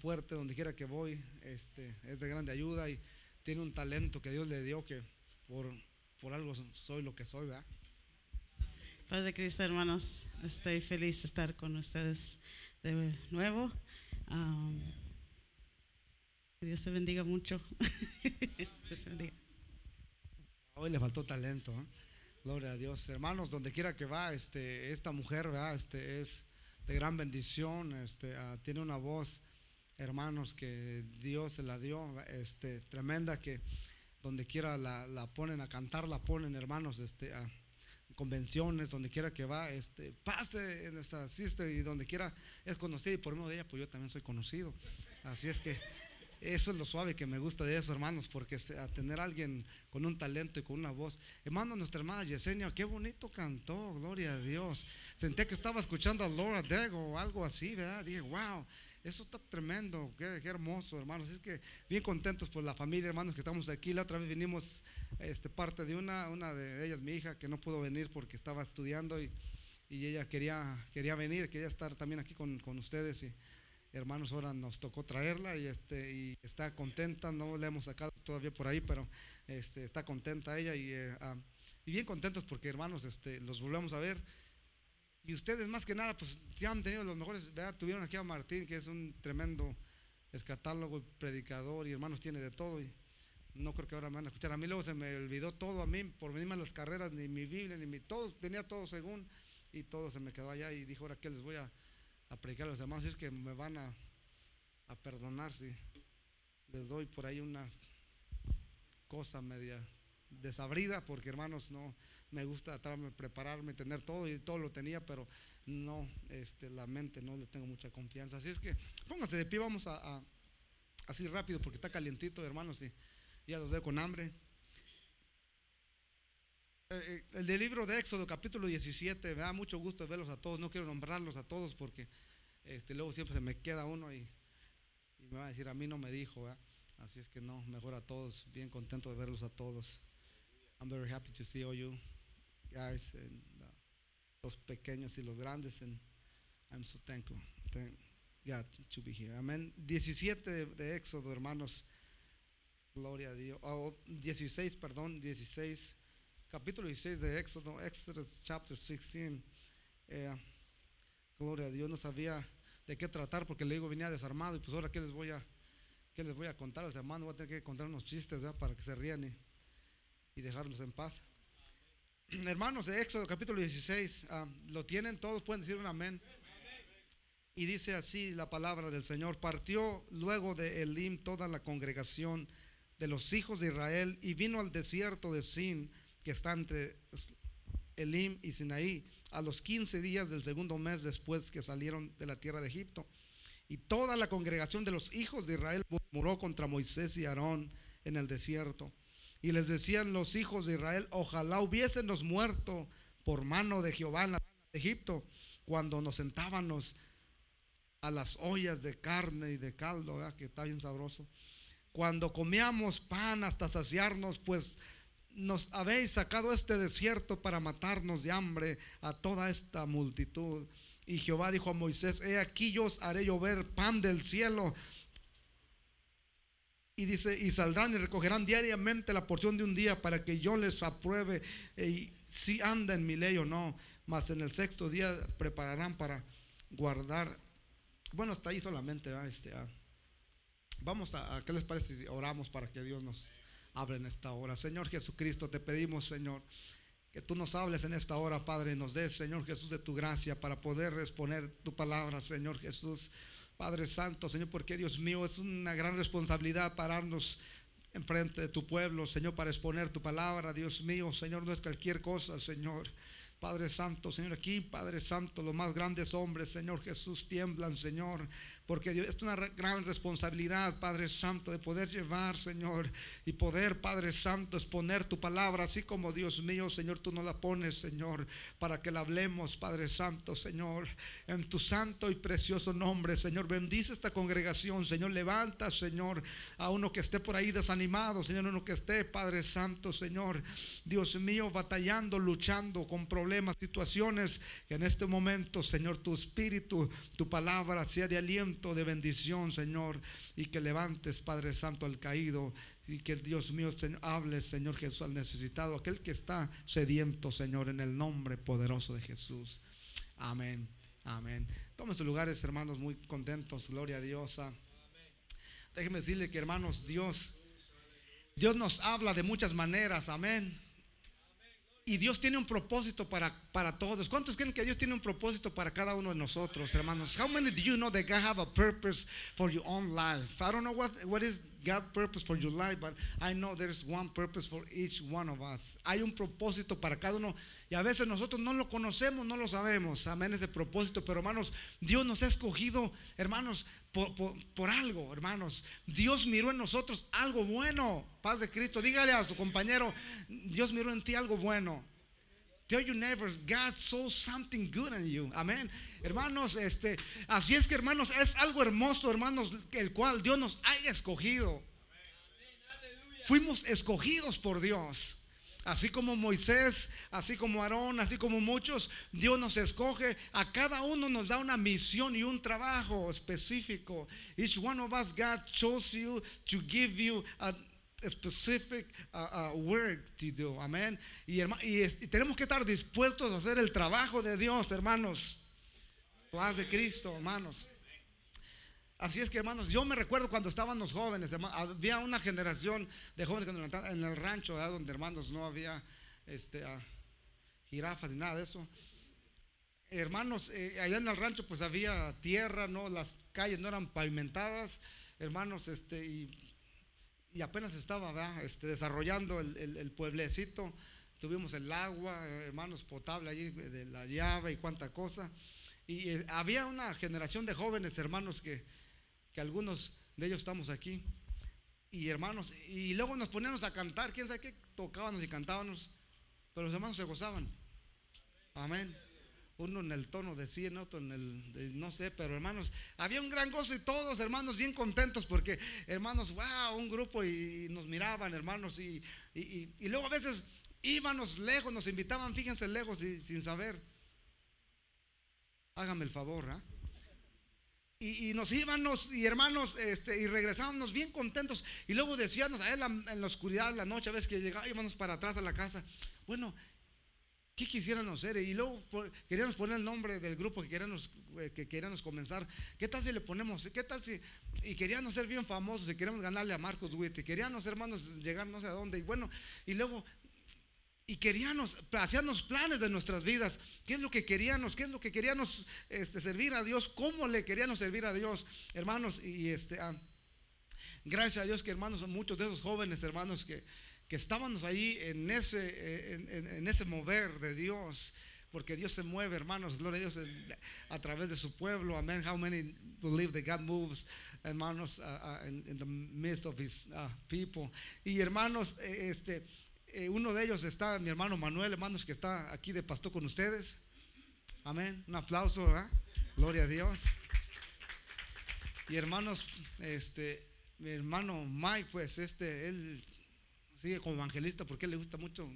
fuerte donde quiera que voy, este, es de grande ayuda y tiene un talento que Dios le dio que por, por algo soy lo que soy, ¿verdad? Paz de Cristo, hermanos. Estoy feliz de estar con ustedes de nuevo. Um, Dios te bendiga mucho. Dios te bendiga. Hoy le faltó talento, ¿eh? Gloria a Dios. Hermanos, donde quiera que va, este, esta mujer, ¿verdad? Este, es de gran bendición, este, ah, tiene una voz, hermanos, que Dios se la dio, este, tremenda, que donde quiera la, ponen a cantar, la ponen, hermanos, este, a convenciones, donde quiera que va, este, pase en esta sister y donde quiera es conocida y por medio de ella, pues yo también soy conocido. Así es que eso es lo suave que me gusta de eso, hermanos, porque a tener a alguien con un talento y con una voz. Hermano, nuestra hermana Yesenia, qué bonito cantó, gloria a Dios. Senté que estaba escuchando a Laura Dego o algo así, ¿verdad? Dije, wow, eso está tremendo, qué, hermoso, hermanos. Es que bien contentos por la familia, hermanos, que estamos aquí. La otra vez vinimos, este, parte de una, una de ellas, mi hija, que no pudo venir porque estaba estudiando y, y ella quería, quería venir, quería estar también aquí con, con ustedes. Y, hermanos, ahora nos tocó traerla y, este, y está contenta, no la hemos sacado todavía por ahí, pero este, está contenta ella y, eh, ah, y, bien contentos porque hermanos, este, los volvemos a ver. Y ustedes más que nada, pues ya han tenido los mejores, ¿verdad? tuvieron aquí a Martín, que es un tremendo escatálogo, predicador y hermanos tiene de todo. Y no creo que ahora me van a escuchar. A mí luego se me olvidó todo, a mí por venirme a las carreras, ni mi Biblia, ni mi todo, tenía todo según y todo se me quedó allá y dijo, ahora que les voy a predicar a los hermanos, es que me van a perdonar si les doy por ahí una cosa media desabrida, porque hermanos, no me gusta tratarme, prepararme, tener todo y todo lo tenía, pero no, este, la mente no le tengo mucha confianza. Así es que pónganse de pie, vamos a, así rápido, porque está calientito, hermanos, y ya los veo con hambre. Eh, eh, el del libro de Éxodo, capítulo 17, me da mucho gusto verlos a todos. No quiero nombrarlos a todos porque este, luego siempre se me queda uno y, me va a decir, a mí no me dijo. Así es que no, mejor a todos. Bien contento de verlos a todos. I'm very happy to see all you guys, and, uh, los pequeños y los grandes. And I'm so thankful. Thank God to be here. Amén. 17 de, Éxodo, hermanos. Gloria a Dios. Oh, 16, perdón, 16 capítulo 16 de Éxodo, Exodus chapter 16. Eh, gloria a Dios, no sabía de qué tratar porque le digo venía desarmado y pues ahora qué les voy a, qué les voy a contar a los hermanos, voy a tener que contar unos chistes para que se rían y, y, dejarlos en paz. Hermanos de Éxodo capítulo 16, ah, lo tienen todos, pueden decir un amén. Y dice así la palabra del Señor, partió luego de Elim toda la congregación de los hijos de Israel y vino al desierto de Sin que está entre Elim y Sinaí, a los 15 días del segundo mes después que salieron de la tierra de Egipto. Y toda la congregación de los hijos de Israel murmuró contra Moisés y Aarón en el desierto. Y les decían los hijos de Israel, ojalá hubiésemos muerto por mano de Jehová en la de Egipto, cuando nos sentábamos a las ollas de carne y de caldo, que está bien sabroso. Cuando comíamos pan hasta saciarnos, pues nos habéis sacado este desierto para matarnos de hambre a toda esta multitud. Y Jehová dijo a Moisés, he aquí yo os haré llover pan del cielo. Y dice, y saldrán y recogerán diariamente la porción de un día para que yo les apruebe y si anda en mi ley o no. Mas en el sexto día prepararán para guardar. Bueno, hasta ahí solamente. Este, ah. vamos a, a, ¿qué les parece si oramos para que Dios nos Abre en esta hora. Señor Jesucristo, te pedimos, Señor, que tú nos hables en esta hora, Padre, nos des, Señor Jesús, de tu gracia para poder responder tu palabra, Señor Jesús. Padre Santo, Señor, porque Dios mío, es una gran responsabilidad pararnos enfrente de tu pueblo, Señor, para exponer tu palabra, Dios mío, Señor, no es cualquier cosa, Señor. Padre Santo, Señor, aquí, Padre Santo, los más grandes hombres, Señor Jesús, tiemblan, Señor, porque Dios, es una gran responsabilidad, Padre Santo, de poder llevar, Señor, y poder, Padre Santo, exponer tu palabra, así como Dios mío, Señor, tú nos la pones, Señor, para que la hablemos, Padre Santo, Señor, en tu santo y precioso nombre, Señor, bendice esta congregación, Señor, levanta, Señor, a uno que esté por ahí desanimado, Señor, uno que esté, Padre Santo, Señor, Dios mío, batallando, luchando con problemas, situaciones, que en este momento, Señor, tu espíritu, tu palabra sea de aliento de bendición, Señor, y que levantes, Padre Santo, al caído, y que Dios mío hable, Señor Jesús, al necesitado, aquel que está sediento, Señor, en el nombre poderoso de Jesús. Amén. Amén. Tomen sus lugares, hermanos, muy contentos. Gloria a Dios. Ah. Déjenme decirle que, hermanos, Dios, Dios nos habla de muchas maneras. Amén. Y Dios tiene un propósito para, para todos. ¿Cuántos creen que Dios tiene un propósito para cada uno de nosotros, hermanos? How many do you know that God have a purpose for your own life? I don't know what, what is God's purpose for your life, but I know there's one purpose for each one of us. Hay un propósito para cada uno y a veces nosotros no lo conocemos, no lo sabemos. Amén, ese propósito. Pero hermanos, Dios nos ha escogido, hermanos, por, algo, hermanos. Dios miró en nosotros algo bueno. Paz de Cristo. Dígale a su compañero, Dios miró en ti algo bueno. Tell your neighbors, God saw something good in you. Amén. Hermanos, este, así es que hermanos, es algo hermoso, hermanos, el cual Dios nos haya escogido. Fuimos escogidos por Dios. Así como Moisés, así como Aarón, así como muchos, Dios nos escoge. A cada uno nos da una misión y un trabajo específico. Each one of us, God chose you to give you a, specific uh, work to do. Amén. Y, y, tenemos que estar dispuestos a hacer el trabajo de Dios, hermanos. Paz de Cristo, hermanos. Así es que, hermanos, yo me recuerdo cuando estábamos jóvenes, había una generación de jóvenes en el rancho, donde, hermanos, no había este, uh, jirafas ni nada de eso. Hermanos, eh, allá en el rancho pues había tierra, ¿no? Las calles no eran pavimentadas, hermanos, este, y apenas estaba este, desarrollando el, pueblecito. Tuvimos el agua, hermanos, potable allí de la llave y cuánta cosa. Y eh, había una generación de jóvenes hermanos que, que algunos de ellos estamos aquí. Y hermanos, y luego nos poníamos a cantar, quién sabe qué, tocábamos y cantábamos, pero los hermanos se gozaban. Amén uno en el tono de 100, otro en el, no sé, pero hermanos, había un gran gozo y todos hermanos bien contentos porque hermanos, wow, un grupo y, nos miraban hermanos y, y, luego a veces íbamos lejos, nos invitaban, fíjense lejos y sin saber. Hágame el favor, ¿ah? Y, nos íbamos y hermanos este, y regresábamos bien contentos y luego decíamos a él en la oscuridad la noche a veces que llegábamos para atrás a la casa bueno ¿Qué quisiéramos hacer? Y luego queríamos poner el nombre del grupo que queríamos, eh, que queríamos comenzar. ¿Qué tal si le ponemos? ¿Qué tal si? Y queríamos ser bien famosos y queríamos ganarle a Marcos Witt. Y queríamos, hermanos, llegar no sé a dónde. Y bueno, y luego, y queríamos, hacíamos planes de nuestras vidas. ¿Qué es lo que queríamos? ¿Qué es lo que queríamos este, servir a Dios? ¿Cómo le queríamos servir a Dios? Hermanos, y este, ah, gracias a Dios que hermanos, muchos de esos jóvenes hermanos que que estábamos ahí en ese, eh, en, ese mover de Dios, porque Dios se mueve, hermanos, gloria a Dios, a través de su pueblo. Amén. How many believe that God moves, hermanos, uh, uh, in, the midst of his uh, people? Y hermanos, eh, este, eh, uno de ellos está mi hermano Manuel, hermanos, que está aquí de pastor con ustedes. Amén. Un aplauso, ¿verdad? Gloria a Dios. Y hermanos, este, mi hermano Mike, pues este, él sigue como evangelista porque le gusta mucho,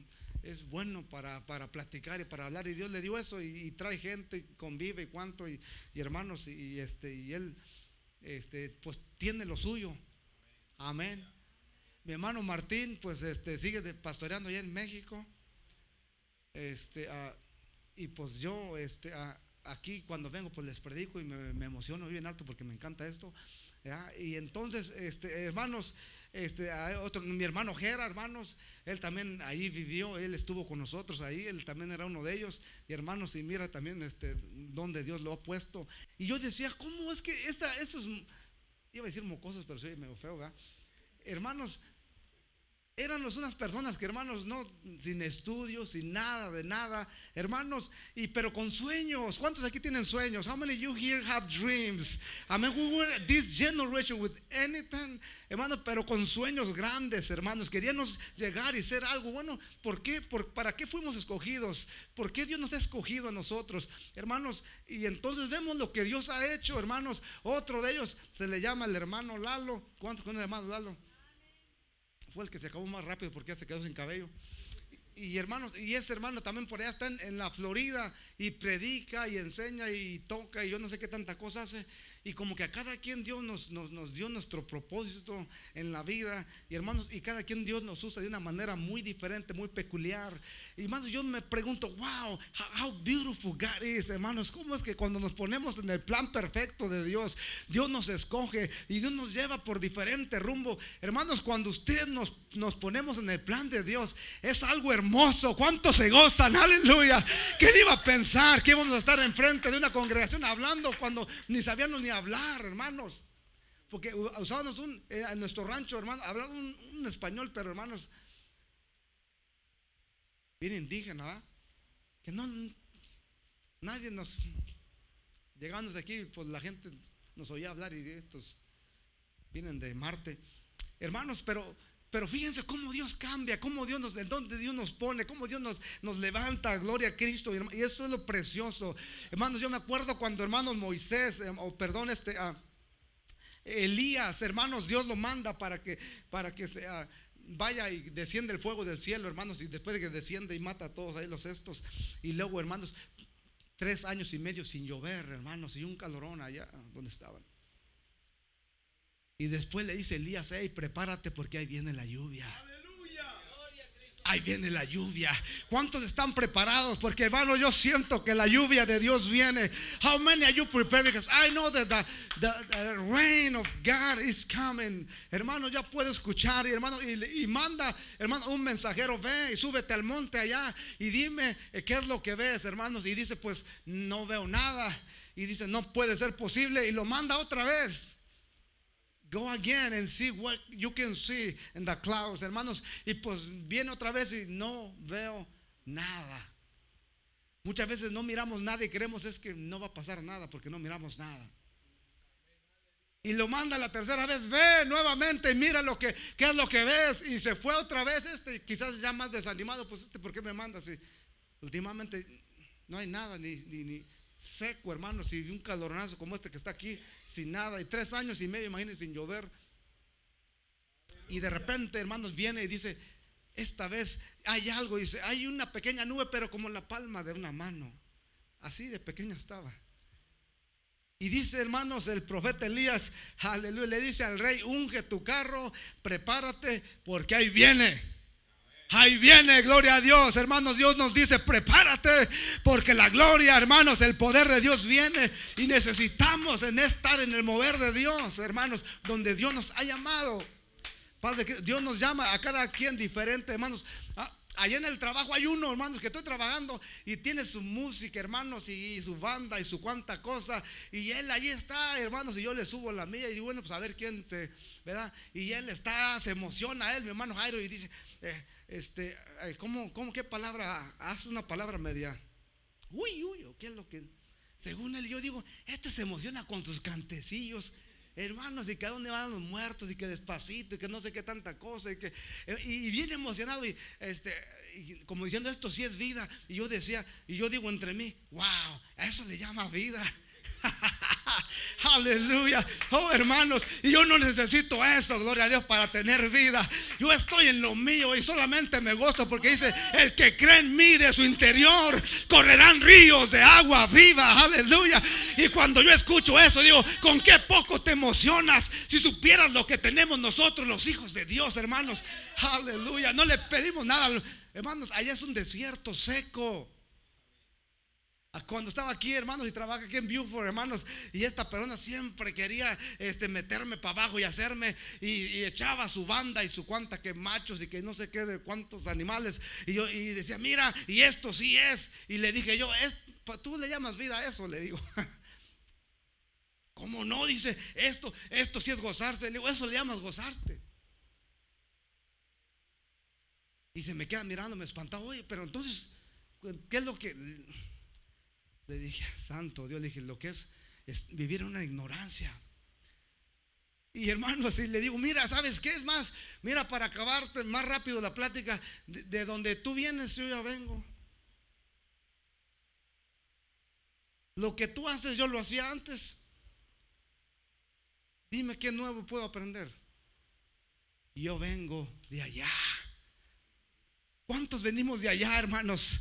es bueno para, para, platicar y para hablar. Y Dios le dio eso y, trae gente, convive y cuánto, y, hermanos, y, este, y él este, pues tiene lo suyo. Amén. Mi hermano Martín, pues este, sigue pastoreando allá en México. Este, ah, y pues yo este, ah, aquí cuando vengo, pues les predico y me, me emociono bien alto porque me encanta esto. Y entonces, este, hermanos, este, otro, mi hermano Gera, hermanos, él también ahí vivió, él estuvo con nosotros ahí, él también era uno de ellos, y hermanos, y mira también este, donde Dios lo ha puesto. Y yo decía, ¿cómo es que esta, es iba a decir mocosos, pero soy medio feo, ¿verdad? Hermanos, Éramos unas personas que hermanos no sin estudios, sin nada de nada, hermanos, y pero con sueños. ¿Cuántos aquí tienen sueños? How many of you here have dreams? I mean, we were this generation with anything, hermanos, pero con sueños grandes, hermanos. Queríamos llegar y ser algo. Bueno, ¿por qué? ¿Para qué fuimos escogidos? ¿Por qué Dios nos ha escogido a nosotros, hermanos? Y entonces vemos lo que Dios ha hecho, hermanos. Otro de ellos se le llama el hermano Lalo. ¿Cuántos con el hermano Lalo? Fue el que se acabó más rápido porque ya se quedó sin cabello. Y hermanos, y ese hermano también por allá está en, la Florida y predica y enseña y toca y yo no sé qué tanta cosa hace. Y como que a cada quien Dios nos, nos, dio nuestro propósito en la vida. Y hermanos, y cada quien Dios nos usa de una manera muy diferente, muy peculiar. Y hermanos, yo me pregunto, wow, how, beautiful God is, hermanos. ¿Cómo es que cuando nos ponemos en el plan perfecto de Dios, Dios nos escoge y Dios nos lleva por diferente rumbo? Hermanos, cuando usted nos, nos ponemos en el plan de Dios, es algo hermoso. ¿Cuántos se gozan? Aleluya. ¿Quién iba a pensar que íbamos a estar enfrente de una congregación hablando cuando ni sabíamos ni hablar, hermanos. Porque usábamos un, eh, en nuestro rancho, hermano, hablaban un, español, pero hermanos, bien indígena, que no, nadie nos, llegando de aquí, pues la gente nos oía hablar y estos vienen de Marte. Hermanos, pero pero fíjense cómo Dios cambia, cómo Dios nos, de dónde Dios nos pone, cómo Dios nos, nos levanta, gloria a Cristo. Y eso es lo precioso. Hermanos, yo me acuerdo cuando hermanos Moisés, eh, o perdón, este, ah, Elías, hermanos, Dios lo manda para que, para que se, ah, vaya y desciende el fuego del cielo, hermanos, y después de que desciende y mata a todos ahí los estos. Y luego, hermanos, tres años y medio sin llover, hermanos, y un calorón allá donde estaban. Y después le dice Elías, hey, prepárate porque ahí viene la lluvia. Ahí viene la lluvia. ¿Cuántos están preparados? Porque hermano, yo siento que la lluvia de Dios viene. How many are you prepared? Because I know that the, rain of God is coming. Hermano, ya puedo escuchar y hermano y, manda, hermano, un mensajero ve y súbete al monte allá y dime eh, qué es lo que ves, hermanos. Y dice, pues no veo nada. Y dice, no puede ser posible y lo manda otra vez. Go again and see what you can see in the clouds, hermanos. Y pues viene otra vez y no veo nada. Muchas veces no miramos nada y creemos es que no va a pasar nada porque no miramos nada. Y lo manda la tercera vez, ve nuevamente y mira lo que, qué es lo que ves. Y se fue otra vez este, quizás ya más desanimado, pues este, ¿por qué me manda? Si últimamente no hay nada, ni, seco, hermanos, y un caloronazo como este que está aquí, sin nada, y tres años y medio, imagínense, sin llover. Y de repente, hermanos, viene y dice, esta vez hay algo, dice, hay una pequeña nube, pero como la palma de una mano. Así de pequeña estaba. Y dice, hermanos, el profeta Elías, aleluya, le dice al rey, unge tu carro, prepárate, porque ahí viene. Ahí viene, gloria a Dios, hermanos. Dios nos dice, prepárate, porque la gloria, hermanos, el poder de Dios viene y necesitamos en estar en el mover de Dios, hermanos, donde Dios nos ha llamado. Padre, Dios nos llama a cada quien diferente, hermanos. Ah, allá en el trabajo hay uno, hermanos, que estoy trabajando y tiene su música, hermanos, y, su banda y su cuanta cosa. Y él allí está, hermanos, y yo le subo la mía y digo, bueno, pues a ver quién se, ¿verdad? Y él está, se emociona, él, mi hermano Jairo, y dice, eh, este, ¿cómo, cómo, qué palabra? Haz una palabra media. Uy, uy, ¿qué es lo que? Según él, yo digo, este se emociona con sus cantecillos. Hermanos, y que a dónde van los muertos, y que despacito, y que no sé qué tanta cosa, y que y, bien emocionado, y este, como diciendo esto sí es vida. Y yo decía, y yo digo entre mí, wow, eso le llama vida. Aleluya. Oh, hermanos, yo no necesito eso, gloria a Dios, para tener vida. Yo estoy en lo mío y solamente me gozo porque dice, el que cree en mí de su interior, correrán ríos de agua viva. Aleluya. Y cuando yo escucho eso, digo, ¿con qué poco te emocionas si supieras lo que tenemos nosotros, los hijos de Dios, hermanos? Aleluya. No le pedimos nada. Hermanos, allá es un desierto seco. Cuando estaba aquí, hermanos, y trabaja aquí en Beaufort, hermanos, y esta persona siempre quería este, meterme para abajo y hacerme, y, echaba su banda y su cuanta que machos y que no sé qué de cuántos animales, y yo y decía, mira, y esto sí es, y le dije yo, es, tú le llamas vida a eso, le digo. ¿Cómo no? Dice, esto, esto sí es gozarse, le digo, eso le llamas gozarte. Y se me queda mirando, me espantaba, oye, pero entonces, ¿qué es lo que... Le dije, santo Dios, le dije, lo que es, es vivir en una ignorancia. Y hermano, así le digo, mira, ¿sabes qué es más? Mira, para acabarte más rápido la plática, de, donde tú vienes, yo ya vengo. Lo que tú haces, yo lo hacía antes. Dime qué nuevo puedo aprender. Yo vengo de allá. ¿Cuántos venimos de allá, hermanos?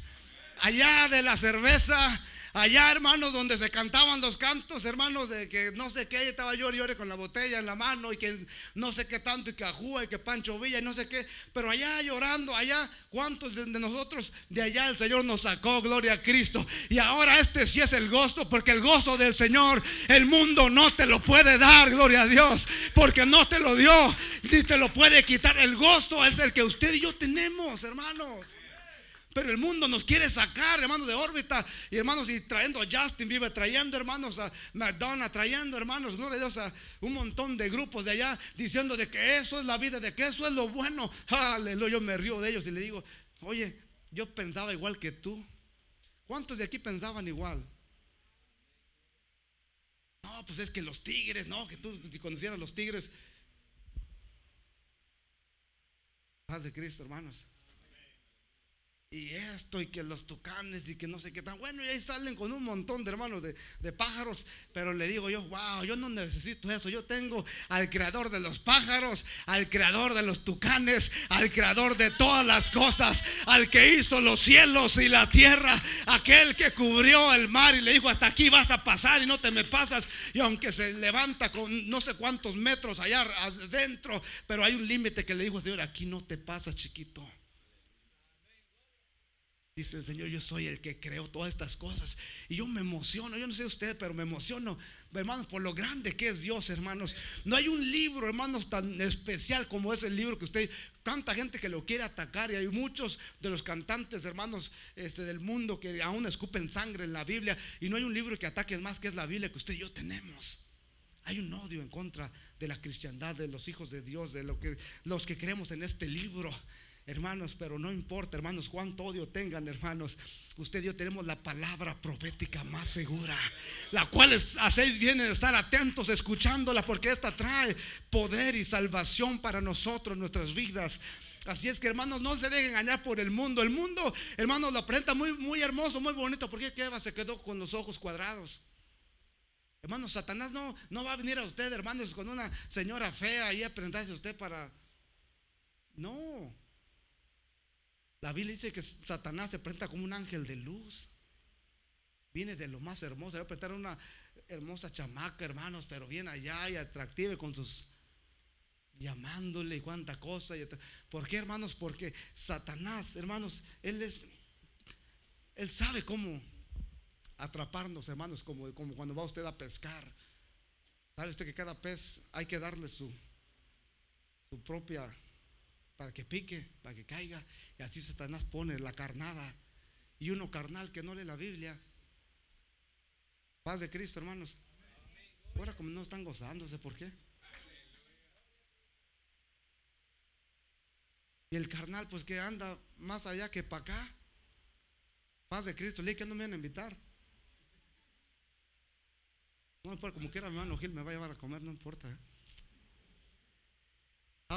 Allá de la cerveza, Allá, hermanos, donde se cantaban los cantos, hermanos, de que no sé qué, estaba yo llore con la botella en la mano y que no sé qué tanto y que Ajúa y que Pancho Villa y no sé qué, pero allá llorando, allá, ¿cuántos de nosotros de allá el Señor nos sacó, gloria a Cristo? Y ahora este sí es el gozo, porque el gozo del Señor, el mundo no te lo puede dar, gloria a Dios, porque no te lo dio, ni te lo puede quitar. El gozo es el que usted y yo tenemos, hermanos. Pero el mundo nos quiere sacar, hermanos, de órbita. Y hermanos, y trayendo a Justin vive trayendo hermanos a Madonna, trayendo hermanos, gloria a Dios, a un montón de grupos de allá, diciendo de que eso es la vida, de que eso es lo bueno. Aleluya, yo me río de ellos y le digo, oye, yo pensaba igual que tú. ¿Cuántos de aquí pensaban igual? No, pues es que los tigres, no, que tú conocieras los tigres. Paz de Cristo, hermanos y esto y que los tucanes y que no sé qué tan bueno y ahí salen con un montón de hermanos de, pájaros pero le digo yo wow yo no necesito eso yo tengo al creador de los pájaros al creador de los tucanes al creador de todas las cosas al que hizo los cielos y la tierra aquel que cubrió el mar y le dijo hasta aquí vas a pasar y no te me pasas y aunque se levanta con no sé cuántos metros allá adentro pero hay un límite que le dijo Señor aquí no te pasas chiquito Dice el Señor, yo soy el que creo todas estas cosas. Y yo me emociono, yo no sé usted, pero me emociono, hermanos, por lo grande que es Dios, hermanos. No hay un libro, hermanos, tan especial como es el libro que usted, tanta gente que lo quiere atacar. Y hay muchos de los cantantes, hermanos, este, del mundo que aún escupen sangre en la Biblia. Y no hay un libro que ataque más que es la Biblia que usted y yo tenemos. Hay un odio en contra de la cristiandad, de los hijos de Dios, de lo que, los que creemos en este libro. Hermanos, pero no importa, hermanos, cuánto odio tengan, hermanos. Usted y yo tenemos la palabra profética más segura, la cual hacéis bien en estar atentos escuchándola, porque esta trae poder y salvación para nosotros, nuestras vidas. Así es que, hermanos, no se dejen engañar por el mundo. El mundo, hermanos, lo presenta muy, muy hermoso, muy bonito. porque Eva se quedó con los ojos cuadrados? Hermanos, Satanás no, no va a venir a usted, hermanos, con una señora fea y a presentarse a usted para. No. La Biblia dice que Satanás se presenta como un ángel de luz. Viene de lo más hermoso. A presentar una hermosa chamaca, hermanos, pero viene allá y atractiva con sus llamándole y cuánta cosa. ¿Por qué, hermanos? Porque Satanás, hermanos, él es, él sabe cómo atraparnos, hermanos, como, como cuando va usted a pescar. ¿Sabe usted que cada pez hay que darle su, su propia para que pique, para que caiga. Y así Satanás pone la carnada. Y uno carnal que no lee la Biblia. Paz de Cristo, hermanos. Ahora como no están gozándose, ¿por qué? Y el carnal, pues que anda más allá que para acá. Paz de Cristo, lee que no me van a invitar. No importa, como quiera mi hermano Gil me va a llevar a comer, no importa. ¿eh?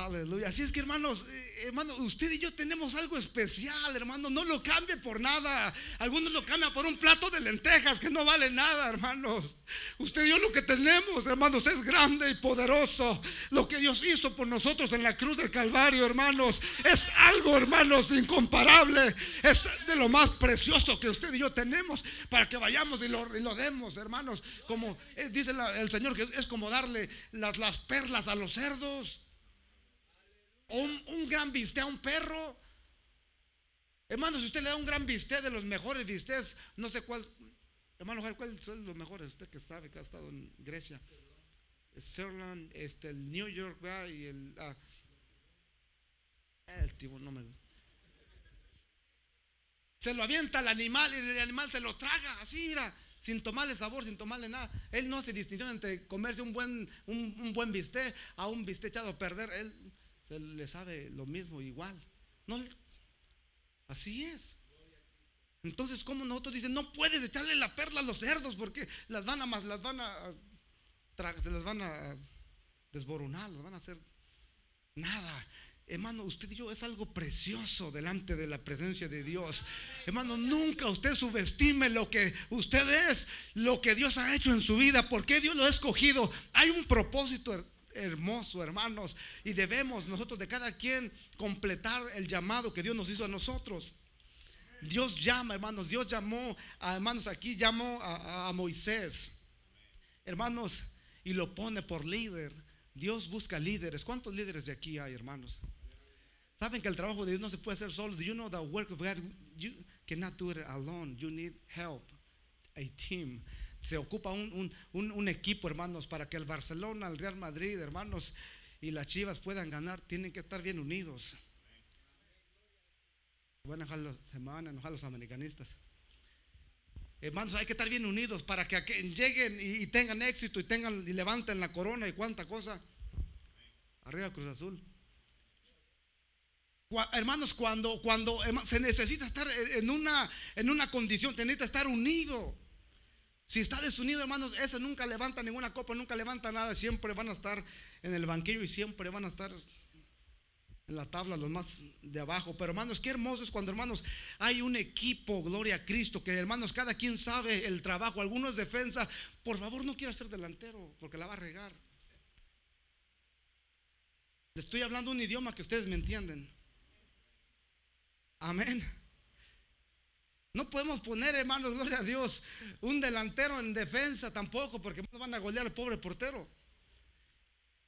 Aleluya. Así es que hermanos, eh, hermanos, usted y yo tenemos algo especial, hermano. No lo cambie por nada. Algunos lo cambian por un plato de lentejas que no vale nada, hermanos. Usted y yo lo que tenemos, hermanos, es grande y poderoso. Lo que Dios hizo por nosotros en la cruz del Calvario, hermanos, es algo, hermanos, incomparable. Es de lo más precioso que usted y yo tenemos para que vayamos y lo, demos, hermanos. Como eh, dice el Señor, que es, como darle las perlas a los cerdos un, gran bistec a un perro. Hermano, si usted le da un gran bistec de los mejores bistecs, no sé cuál, hermano, ¿cuál son los mejores? Usted que sabe que ha estado en Grecia. Sirland, este, el New York, y el, ah, el tipo no me Se lo avienta al animal y el animal se lo traga, así, mira, sin tomarle sabor, sin tomarle nada. Él no hace distinción entre comerse un buen, un, un buen bistec a un bistec echado a perder. Él se le sabe lo mismo igual. No, así es. Entonces, como nosotros dicen, no puedes echarle la perla a los cerdos porque las van a más, las van a se las van a desboronar, las van a hacer nada. Hermano, usted y yo es algo precioso delante de la presencia de Dios. Hermano, nunca usted subestime lo que usted es, lo que Dios ha hecho en su vida, porque Dios lo ha escogido. Hay un propósito hermoso, hermanos. Y debemos nosotros de cada quien completar el llamado que Dios nos hizo a nosotros. Dios llama, hermanos, Dios llamó, a, hermanos, aquí llamó a, a Moisés, hermanos, y lo pone por líder. Dios busca líderes. ¿Cuántos líderes de aquí hay, hermanos? Saben que el trabajo de Dios no se puede hacer solo. Do you know the work of God? You cannot do it alone. You need help, a team. Se ocupa un, equipo, hermanos, para que el Barcelona, el Real Madrid, hermanos, y las Chivas puedan ganar. Tienen que estar bien unidos. Van a los, se van a enojar los americanistas. Hermanos, hay que estar bien unidos para que lleguen y, tengan éxito y tengan y levanten la corona y cuánta cosa. Arriba Cruz Azul. Hermanos, cuando, cuando se necesita estar en una, en una condición, se necesita estar unido. Si está desunido, hermanos, ese nunca levanta ninguna copa, nunca levanta nada, siempre van a estar en el banquillo y siempre van a estar en la tabla los más de abajo. Pero hermanos, qué hermoso es cuando hermanos hay un equipo, gloria a Cristo, que hermanos cada quien sabe el trabajo. Algunos defensa, por favor no quiera ser delantero porque la va a regar. Le estoy hablando un idioma que ustedes me entienden. Amén. No podemos poner, hermanos, gloria a Dios, un delantero en defensa tampoco, porque van a golear al pobre portero.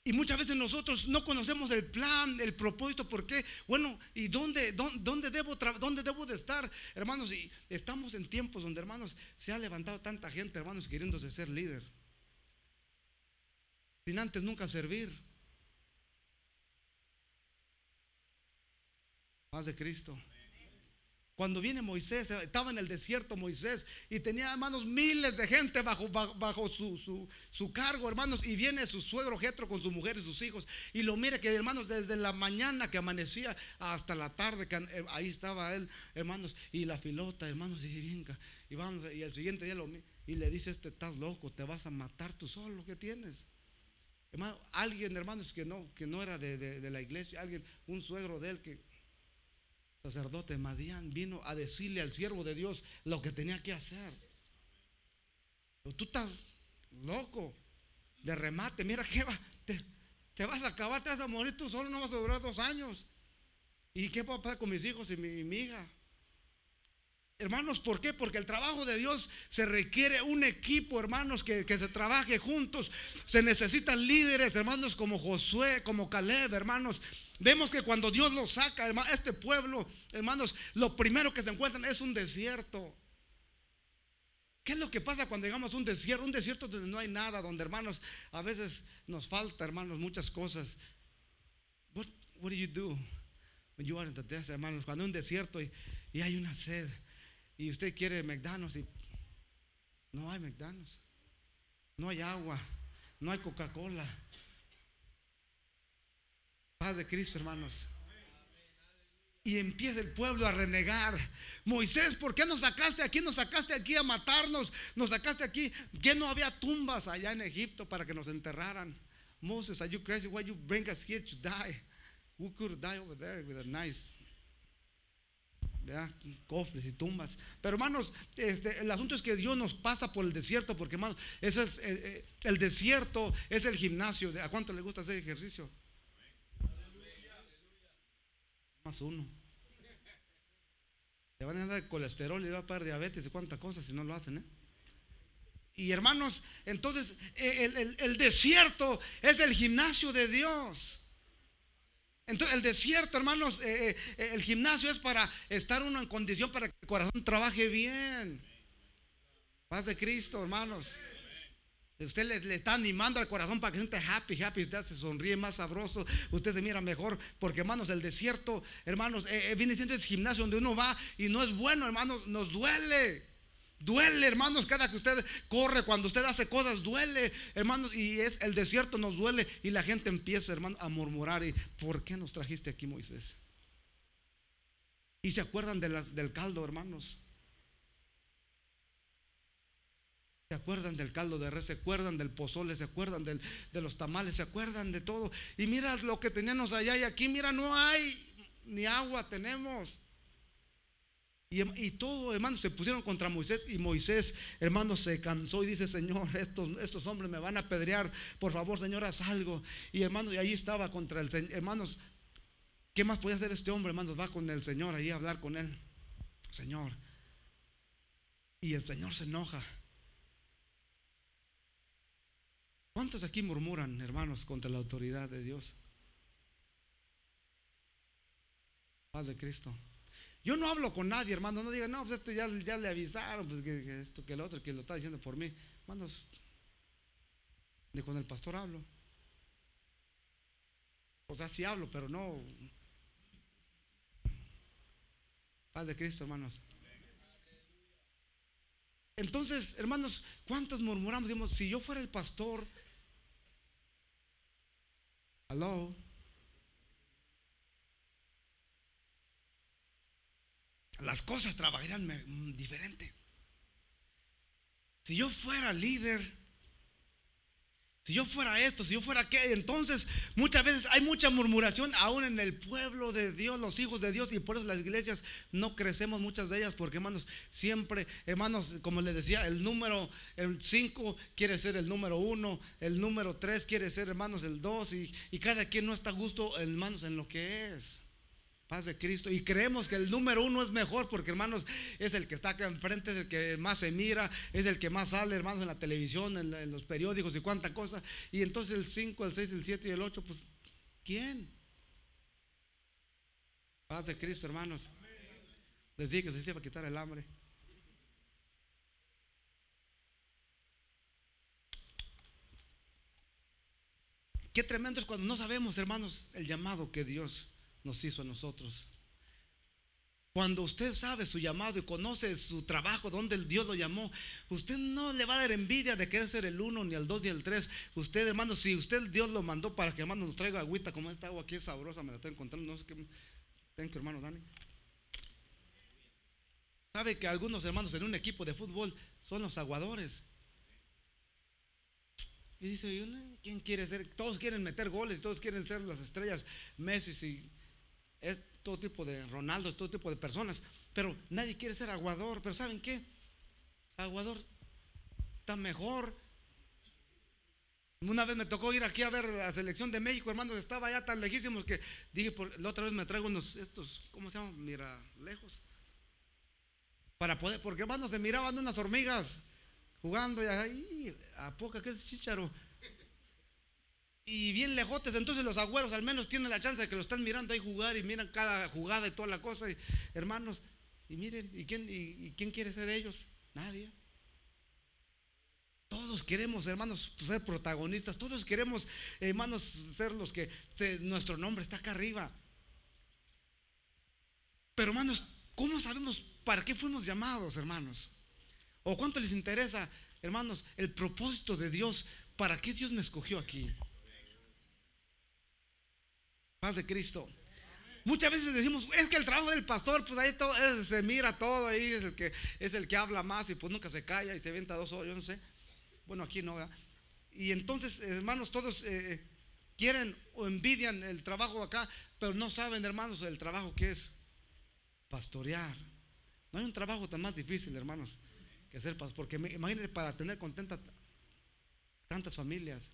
Y muchas veces nosotros no conocemos el plan, el propósito, por qué. Bueno, ¿y dónde, dónde, debo, dónde debo de estar? Hermanos, y estamos en tiempos donde, hermanos, se ha levantado tanta gente, hermanos, queriéndose ser líder. Sin antes nunca servir. Paz de Cristo. Cuando viene Moisés, estaba en el desierto Moisés y tenía, hermanos, miles de gente bajo, su, cargo, hermanos, y viene su suegro Jetro con su mujer y sus hijos y lo mira que, hermanos, desde la mañana que amanecía hasta la tarde, eh, ahí estaba él, hermanos, y la filota, hermanos, y venga, y vamos, y el siguiente día lo y le dice, este, estás loco, te vas a matar tú solo, ¿qué tienes? Hermano, alguien, hermanos, que no, que no era de- de la iglesia, alguien, un suegro de él que sacerdote Madián vino a decirle al siervo de Dios lo que tenía que hacer. Tú estás loco de remate, mira que va, te, vas a acabar, te vas a morir tú solo, no vas a durar dos años. ¿Y qué va a pasar con mis hijos y mi, mi? Hermanos, ¿por qué? Porque el trabajo de Dios se requiere un equipo, hermanos, que, que se trabaje juntos. Se necesitan líderes, hermanos, como Josué, como Caleb, hermanos. Vemos que cuando Dios los saca, este pueblo, hermanos, lo primero que se encuentran es un desierto. ¿Qué es lo que pasa cuando llegamos a un desierto? Un desierto donde no hay nada, donde, hermanos, a veces nos falta, hermanos, muchas cosas. What, what do you do when you are in the desert, hermanos? Cuando hay un desierto y, y hay una sed y usted quiere McDonald's y no hay McDonald's, no hay agua, no hay Coca-Cola. Paz de Cristo, hermanos. Y empieza el pueblo a renegar. Moisés, ¿por qué nos sacaste aquí? Nos sacaste aquí a matarnos. Nos sacaste aquí. Que no había tumbas allá en Egipto para que nos enterraran. Moses, are you crazy? Why you bring us here to die? We could die over there with a nice cofres y tumbas. Pero hermanos, este, el asunto es que Dios nos pasa por el desierto, porque hermanos, ese es, eh, eh, el desierto es el gimnasio. ¿A cuánto le gusta hacer ejercicio? Más uno. Le van a dar colesterol y va a pagar diabetes y cuántas cosas si no lo hacen, ¿eh? Y hermanos, entonces el desierto es el gimnasio de Dios. Entonces el desierto, hermanos, eh, eh, el gimnasio es para estar uno en condición para que el corazón trabaje bien. Paz de Cristo, hermanos. Usted le, le está animando al corazón para que siente happy, happy, usted se sonríe más sabroso, usted se mira mejor, porque hermanos, el desierto, hermanos, eh, eh, viene siendo el gimnasio donde uno va y no es bueno, hermanos, nos duele. Duele, hermanos, cada que usted corre, cuando usted hace cosas, duele, hermanos, y es el desierto nos duele y la gente empieza, hermano, a murmurar y ¿por qué nos trajiste aquí, Moisés? Y se acuerdan del caldo, hermanos. Se acuerdan del caldo de res, se acuerdan del pozole, se acuerdan del- de los tamales, se acuerdan de todo. Y mira lo que teníamos allá y aquí, mira, no hay ni agua tenemos. Y, y todo, hermanos, se pusieron contra Moisés y Moisés, hermanos, se cansó y dice, Señor, estos, estos hombres me van a apedrear, por favor, Señor, haz algo. Y hermanos, y ahí estaba contra el Señor, hermanos, ¿qué más podía hacer este hombre, hermanos? Va con el Señor ahí a hablar con él. Señor. Y el Señor se enoja. ¿Cuántos aquí murmuran, hermanos, contra la autoridad de Dios? Paz de Cristo. Yo no hablo con nadie, hermano. No digan, no, pues este ya, le avisaron, pues que, esto, que el otro, que lo está diciendo por mí. Hermanos, de con el pastor hablo. O sea, sí hablo, pero no. Paz de Cristo, hermanos. Entonces, hermanos, ¿cuántos murmuramos? Digamos, si yo fuera el pastor, hello, las cosas trabajarían diferente. Si yo fuera líder, si yo fuera esto, si yo fuera aquello, entonces muchas veces hay mucha murmuración aún en el pueblo de Dios, los hijos de Dios, y por eso las iglesias no crecemos muchas de ellas, porque hermanos, siempre, hermanos, como les decía, el número 5 quiere ser el número 1, el número 3 quiere ser, hermanos, el 2, y, y cada quien no está a gusto, hermanos, en lo que es. Paz de Cristo. Y creemos que el número uno es mejor porque, hermanos, es el que está acá enfrente, es el que más se mira, es el que más sale, hermanos, en la televisión, en, los periódicos y cuánta cosa. Y entonces el 5, el 6, el 7 y el 8, pues, ¿quién? Paz de Cristo, hermanos. Les dije que se iba a quitar el hambre. Qué tremendo es cuando no sabemos, hermanos, el llamado que Dios nos hizo a nosotros. Cuando usted sabe su llamado y conoce su trabajo, donde Dios lo llamó, usted no le va a dar envidia de querer ser el uno, ni el dos, ni el tres. Usted, hermano, si usted Dios lo mandó para que hermano nos traiga agüita, como esta agua aquí es sabrosa, me la estoy encontrando, no sé qué. Tengo hermano Dani. Sabe que algunos hermanos en un equipo de fútbol son los aguadores. Y dice, ¿quién quiere ser? Todos quieren meter goles, todos quieren ser las estrellas, Messi y es todo tipo de Ronaldo, todo tipo de personas, pero nadie quiere ser aguador. Pero ¿saben qué? Aguador está mejor. Una vez me tocó ir aquí a ver la selección de México, hermanos, estaba allá tan lejísimos que dije, por, la otra vez me traigo unos, estos, ¿cómo se llaman? Mira, lejos. Para poder, porque hermanos se miraban unas hormigas jugando y ahí, a poca que es chicharo y bien lejotes. Entonces los agüeros al menos tienen la chance de que lo están mirando ahí jugar y miran cada jugada y toda la cosa. hermanos, y miren, ¿y quién, y, quién quiere ser ellos? Nadie. Todos queremos, hermanos, ser protagonistas. Todos queremos, hermanos, ser los que nuestro nombre está acá arriba. Pero, hermanos, ¿cómo sabemos para qué fuimos llamados, hermanos? ¿O cuánto les interesa, hermanos, el propósito de Dios? ¿Para qué Dios me escogió aquí? Paz de Cristo. Muchas veces decimos, es que el trabajo del pastor, pues ahí todo, se mira todo, ahí es el, que, es el que habla más y pues nunca se calla y se venta dos horas, yo no sé. Bueno, aquí no. Y entonces, hermanos, todos eh, quieren o envidian el trabajo acá, pero no saben, hermanos, el trabajo que es pastorear. No hay un trabajo tan más difícil, hermanos, que ser pastor, porque imagínense para tener contenta tantas familias.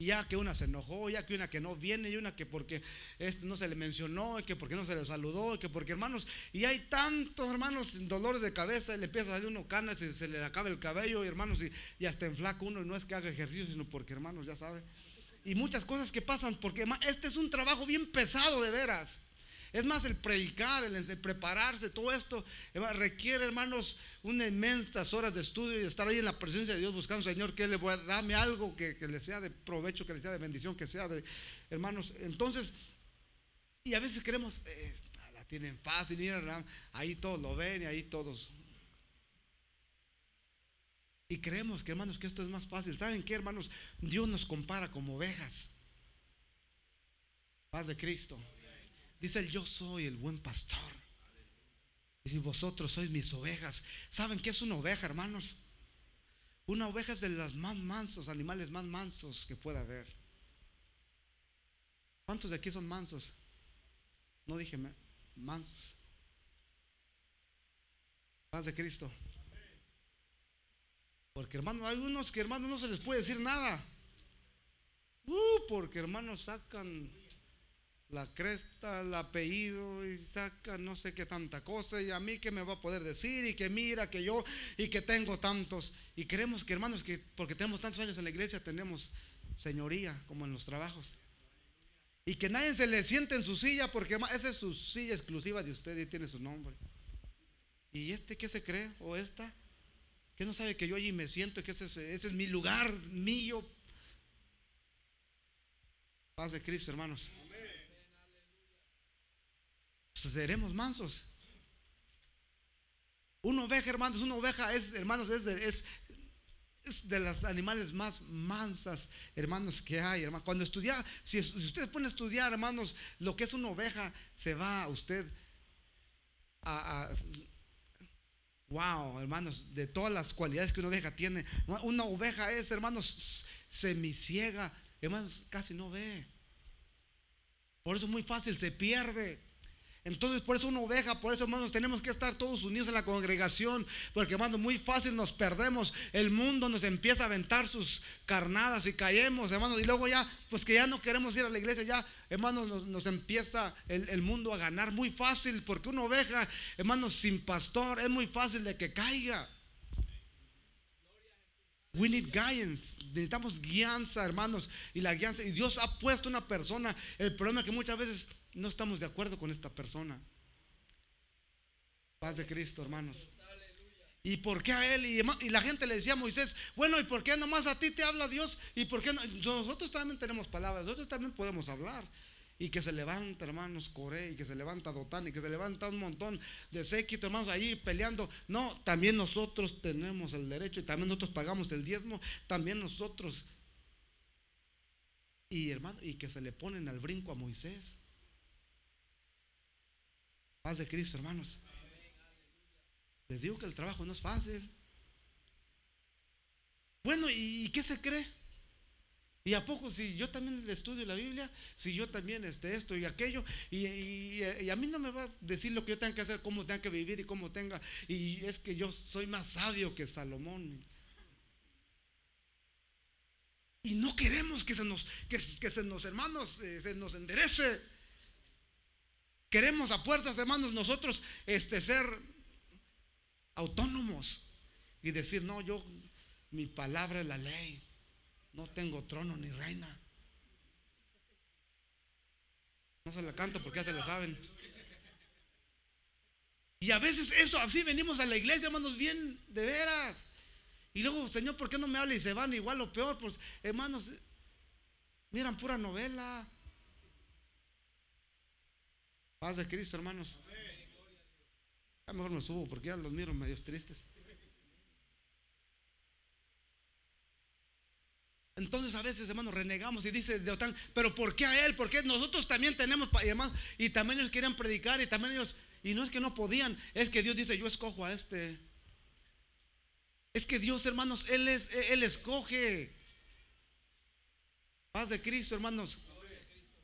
Y ya que una se enojó, ya que una que no viene, y una que porque esto no se le mencionó, y que porque no se le saludó, y que porque hermanos, y hay tantos hermanos dolores de cabeza, y le empieza a salir uno canas y se le acaba el cabello, y hermanos, y, hasta en flaco uno, y no es que haga ejercicio, sino porque hermanos, ya sabe. Y muchas cosas que pasan, porque este es un trabajo bien pesado de veras. Es más, el predicar, el, prepararse, todo esto requiere, hermanos, unas inmensas horas de estudio y estar ahí en la presencia de Dios buscando, Señor, que le voy a darme algo que, le sea de provecho, que le sea de bendición, que sea de, hermanos. Entonces, y a veces queremos, la tienen fácil, ahí todos lo ven y ahí todos. Y creemos que, hermanos, que esto es más fácil. ¿Saben qué, hermanos? Dios nos compara como ovejas. Paz de Cristo. Dice el yo soy el buen pastor. Y si vosotros sois mis ovejas, ¿saben qué es una oveja, hermanos? Una oveja es de los más mansos, animales más mansos que pueda haber. ¿Cuántos de aquí son mansos? No dije mansos. Paz de Cristo. Porque hermanos, hay unos que hermanos no se les puede decir nada. Uh, porque hermanos sacan la cresta, el apellido y saca no sé qué tanta cosa y a mí qué me va a poder decir y que mira que yo y que tengo tantos. Y creemos que hermanos que porque tenemos tantos años en la iglesia tenemos señoría como en los trabajos. Y que nadie se le siente en su silla porque esa es su silla exclusiva de usted y tiene su nombre. Y este qué se cree o esta que no sabe que yo allí me siento que ese es, ese es mi lugar mío paz de Cristo hermanos seremos mansos. Una oveja, hermanos, una oveja es, hermanos, es de, es, de los animales más mansas, hermanos, que hay. Cuando estudia, si, si ustedes pueden estudiar, hermanos, lo que es una oveja, se va a usted a, a Wow, hermanos, de todas las cualidades que una oveja tiene. Una oveja es, hermanos, semiciega. Hermanos, casi no ve. Por eso es muy fácil, se pierde. Entonces, por eso una oveja, por eso, hermanos, tenemos que estar todos unidos en la congregación, porque, hermanos, muy fácil nos perdemos. El mundo nos empieza a aventar sus carnadas y caemos, hermanos, y luego ya, pues que ya no queremos ir a la iglesia, ya, hermanos, nos, empieza el, el, mundo a ganar muy fácil, porque una oveja, hermanos, sin pastor, es muy fácil de que caiga. We need guidance. Necesitamos guianza, hermanos. Y la guianza. Y Dios ha puesto una persona. El problema es que muchas veces no estamos de acuerdo con esta persona. Paz de Cristo, hermanos. ¿Y por qué a él? Y, la gente le decía a Moisés, bueno, ¿y por qué nomás a ti te habla Dios? ¿Y por qué no? Nosotros también tenemos palabras, nosotros también podemos hablar. Y que se levanta, hermanos, Coré, y que se levanta Dotán, y que se levanta un montón de séquito, hermanos, ahí peleando. No, también nosotros tenemos el derecho y también nosotros pagamos el diezmo, también nosotros. Y hermano, y que se le ponen al brinco a Moisés. Paz de Cristo, hermanos. Les digo que el trabajo no es fácil. Bueno, ¿y qué se cree? ¿Y a poco si yo también estudio la Biblia? Si yo también este, esto y aquello, y, a mí no me va a decir lo que yo tengo que hacer, cómo tengo que vivir y cómo tenga, y es que yo soy más sabio que Salomón. Y no queremos que se nos, que, se nos hermanos, eh, se nos enderece. Queremos a puertas, hermanos, nosotros este, ser autónomos y decir, no, yo, mi palabra es la ley, no tengo trono ni reina. No se la canto porque ya se la saben. Y a veces eso, así venimos a la iglesia, hermanos, bien de veras. Y luego, Señor, ¿por qué no me habla y se van igual o peor? Pues, hermanos, miran pura novela. Paz de Cristo, hermanos. A lo mejor me subo porque ya los miro medios tristes. Entonces a veces, hermanos, renegamos y dice pero ¿por qué a él? Porque nosotros también tenemos, y, y también ellos querían predicar y también ellos, y no es que no podían, es que Dios dice, yo escojo a este. Es que Dios, hermanos, Él, es, Él escoge. Paz de Cristo, hermanos.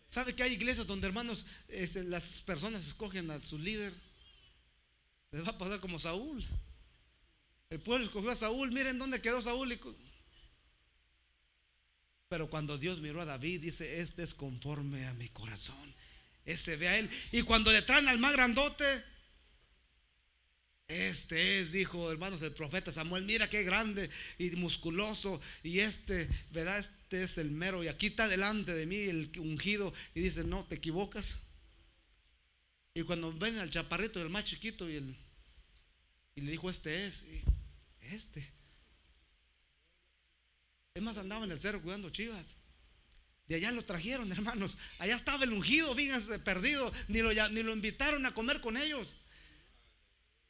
¿Sabe que hay iglesias donde, hermanos, este, las personas escogen a su líder? Les va a pasar como Saúl. El pueblo escogió a Saúl. Miren dónde quedó Saúl. Pero cuando Dios miró a David, dice: Este es conforme a mi corazón. Ese ve a él. Y cuando le traen al más grandote, este es, dijo hermanos el profeta Samuel, mira qué grande y musculoso. Y este, ¿verdad? Este es el mero. Y aquí está delante de mí el ungido. Y dice, no, te equivocas. Y cuando ven al chaparrito, el más chiquito, y, el, y le dijo, este es, este. Es más, andaba en el cerro cuidando chivas. De allá lo trajeron, hermanos. Allá estaba el ungido, fíjense, perdido. Ni lo, ni lo invitaron a comer con ellos.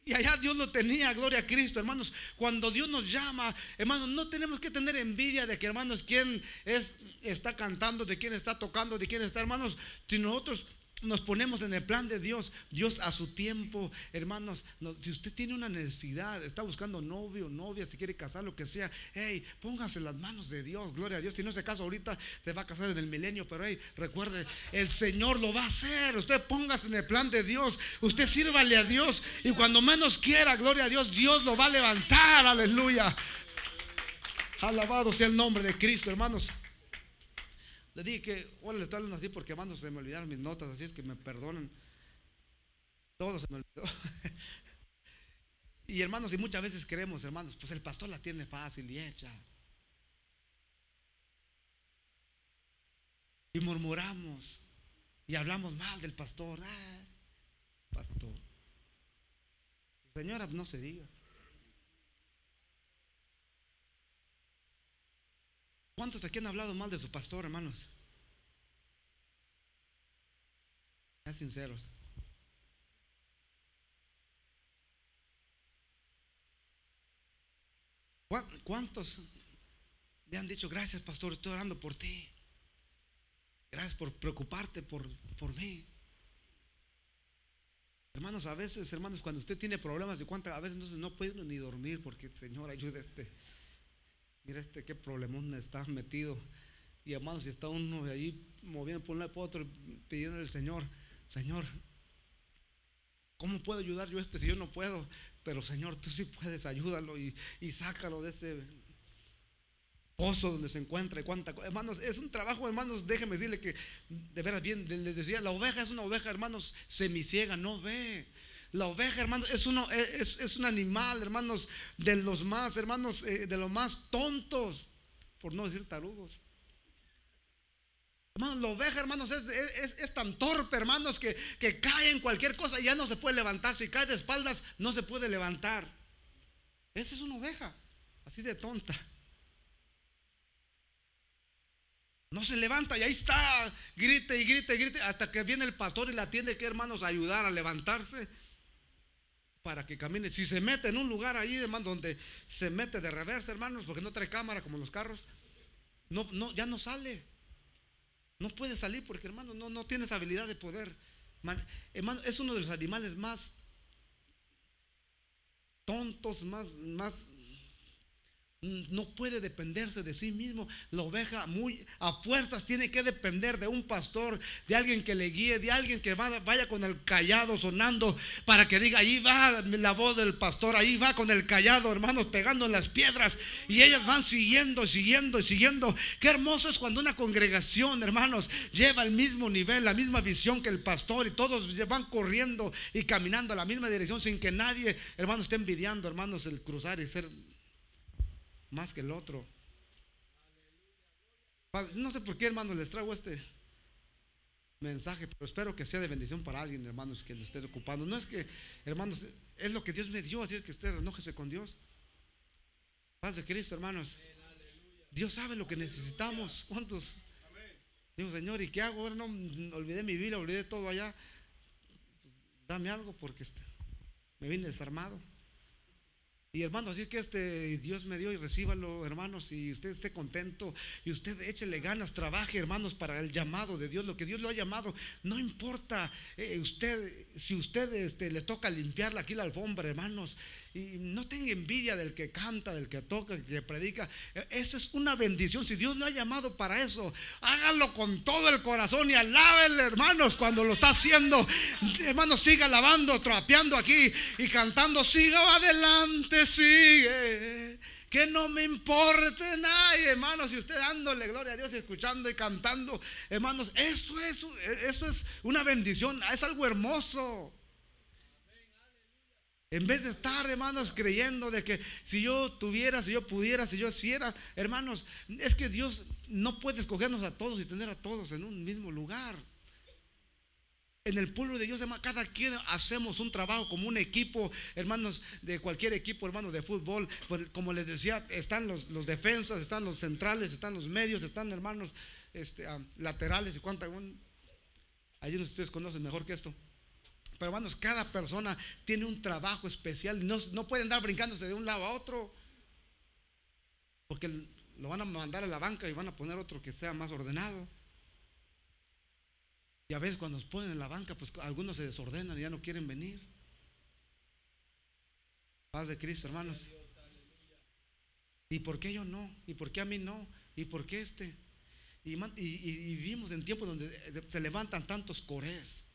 Y allá Dios lo tenía, gloria a Cristo, hermanos. Cuando Dios nos llama, hermanos, no tenemos que tener envidia de que, hermanos, quién es, está cantando, de quién está tocando, de quién está, hermanos. Si nosotros nos ponemos en el plan de Dios, Dios a su tiempo, hermanos, si usted tiene una necesidad, está buscando novio, novia, si quiere casar, lo que sea, hey, póngase las manos de Dios, gloria a Dios. Si no se casa ahorita, se va a casar en el milenio, pero hey, recuerde, el Señor lo va a hacer. Usted póngase en el plan de Dios, usted sírvale a Dios y cuando menos quiera, gloria a Dios, Dios lo va a levantar, aleluya. Alabado sea el nombre de Cristo, hermanos. Le dije que, ahora le estoy hablando así porque hermanos se me olvidaron mis notas, así es que me perdonen. Todo se me olvidó. y hermanos, y muchas veces creemos, hermanos, pues el pastor la tiene fácil y hecha. Y murmuramos y hablamos mal del pastor. Ah, pastor. Señora, no se diga. ¿Cuántos aquí han hablado mal de su pastor, hermanos? Sean sinceros. ¿Cuántos le han dicho, gracias pastor, estoy orando por ti? Gracias por preocuparte por, por mí. Hermanos, a veces, hermanos, cuando usted tiene problemas de cuánta, a veces no puede ni dormir porque, Señor, ayuda a este. Mira este qué problemón está metido. Y hermanos, si está uno ahí moviendo por un lado por otro, pidiendo al Señor, Señor, ¿cómo puedo ayudar yo a este si yo no puedo? Pero Señor, tú sí puedes, ayúdalo y, y sácalo de ese pozo donde se encuentra y cuánta hermanos es un trabajo hermanos déjenme decirle que de veras bien les decía la oveja es una oveja hermanos semiciega no ve la oveja hermanos es uno es, es un animal hermanos de los más hermanos eh, de los más tontos por no decir tarudos Hermanos, la oveja, hermanos, es, es, es, tan torpe, hermanos, que, que cae en cualquier cosa y ya no se puede levantar. Si cae de espaldas, no se puede levantar. Esa es una oveja, así de tonta. No se levanta y ahí está, grite y grite y grite, hasta que viene el pastor y la tiene que, hermanos, ayudar a levantarse para que camine. Si se mete en un lugar ahí, hermano, donde se mete de reversa, hermanos, porque no trae cámara como los carros, no, no, ya no sale. No puede salir porque, hermano, no, no tienes habilidad de poder. hermano, es uno de los animales más tontos, más, más no puede dependerse de sí mismo. La oveja muy a fuerzas tiene que depender de un pastor, de alguien que le guíe, de alguien que vaya con el callado sonando para que diga, ahí va la voz del pastor, ahí va con el callado, hermanos, pegando en las piedras. Y ellas van siguiendo, siguiendo siguiendo. Qué hermoso es cuando una congregación, hermanos, lleva el mismo nivel, la misma visión que el pastor y todos van corriendo y caminando a la misma dirección sin que nadie, hermanos, esté envidiando, hermanos, el cruzar y ser más que el otro. No sé por qué, hermanos, les traigo este mensaje, pero espero que sea de bendición para alguien, hermanos, que lo esté ocupando. No es que, hermanos, es lo que Dios me dio, así que usted enójese con Dios. Paz de Cristo, hermanos. Dios sabe lo que necesitamos. ¿Cuántos? Digo, Señor, ¿y qué hago? Ahora no olvidé mi vida, olvidé todo allá. Pues, dame algo porque este, me vine desarmado. Y hermanos, así que este Dios me dio y recíbalo, hermanos, y usted esté contento y usted échele ganas, trabaje, hermanos, para el llamado de Dios, lo que Dios lo ha llamado. No importa eh, usted, si usted este, le toca limpiar aquí la alfombra, hermanos, y no tenga envidia del que canta, del que toca, del que predica. E, eso es una bendición. Si Dios lo ha llamado para eso, hágalo con todo el corazón y alábenle, hermanos, cuando lo está haciendo. Hermanos, siga alabando, trapeando aquí y cantando. Siga adelante, sigue. Que no me importe nadie, hermanos. Si usted dándole gloria a Dios, escuchando y cantando, hermanos, esto es, esto es una bendición, es algo hermoso. En vez de estar, hermanos, creyendo de que si yo tuviera, si yo pudiera, si yo hiciera, hermanos, es que Dios no puede escogernos a todos y tener a todos en un mismo lugar. En el pueblo de Dios, cada quien hacemos un trabajo como un equipo, hermanos, de cualquier equipo, hermanos, de fútbol. Pues como les decía, están los, defensas, están los centrales, están los medios, están, hermanos, este, ah, laterales y cuánta. Hay unos ustedes conocen mejor que esto. Pero hermanos, cada persona tiene un trabajo especial. No, no pueden andar brincándose de un lado a otro. Porque lo van a mandar a la banca y van a poner otro que sea más ordenado. Y a veces cuando nos ponen en la banca, pues algunos se desordenan y ya no quieren venir. Paz de Cristo, hermanos. ¿Y por qué yo no? ¿Y por qué a mí no? ¿Y por qué este? Y, vivimos en tiempos donde se levantan tantos corés.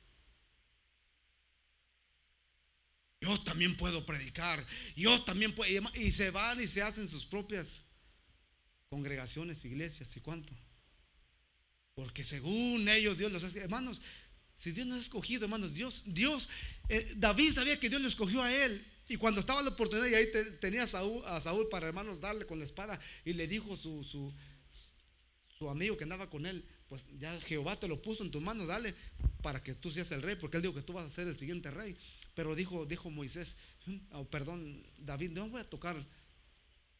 Yo también puedo predicar. Yo también puedo. Y se van y se hacen sus propias congregaciones, iglesias y cuánto. Porque según ellos, Dios los ha Hermanos, si Dios nos ha escogido, hermanos, Dios, Dios, eh, David sabía que Dios lo escogió a él. Y cuando estaba la oportunidad, y ahí tenía a Saúl, a Saúl, para hermanos darle con la espada, y le dijo su, su, su amigo que andaba con él, pues ya Jehová te lo puso en tus manos, dale para que tú seas el rey, porque él dijo que tú vas a ser el siguiente rey. Pero dijo, dijo Moisés, mm, oh, perdón, David, no voy a tocar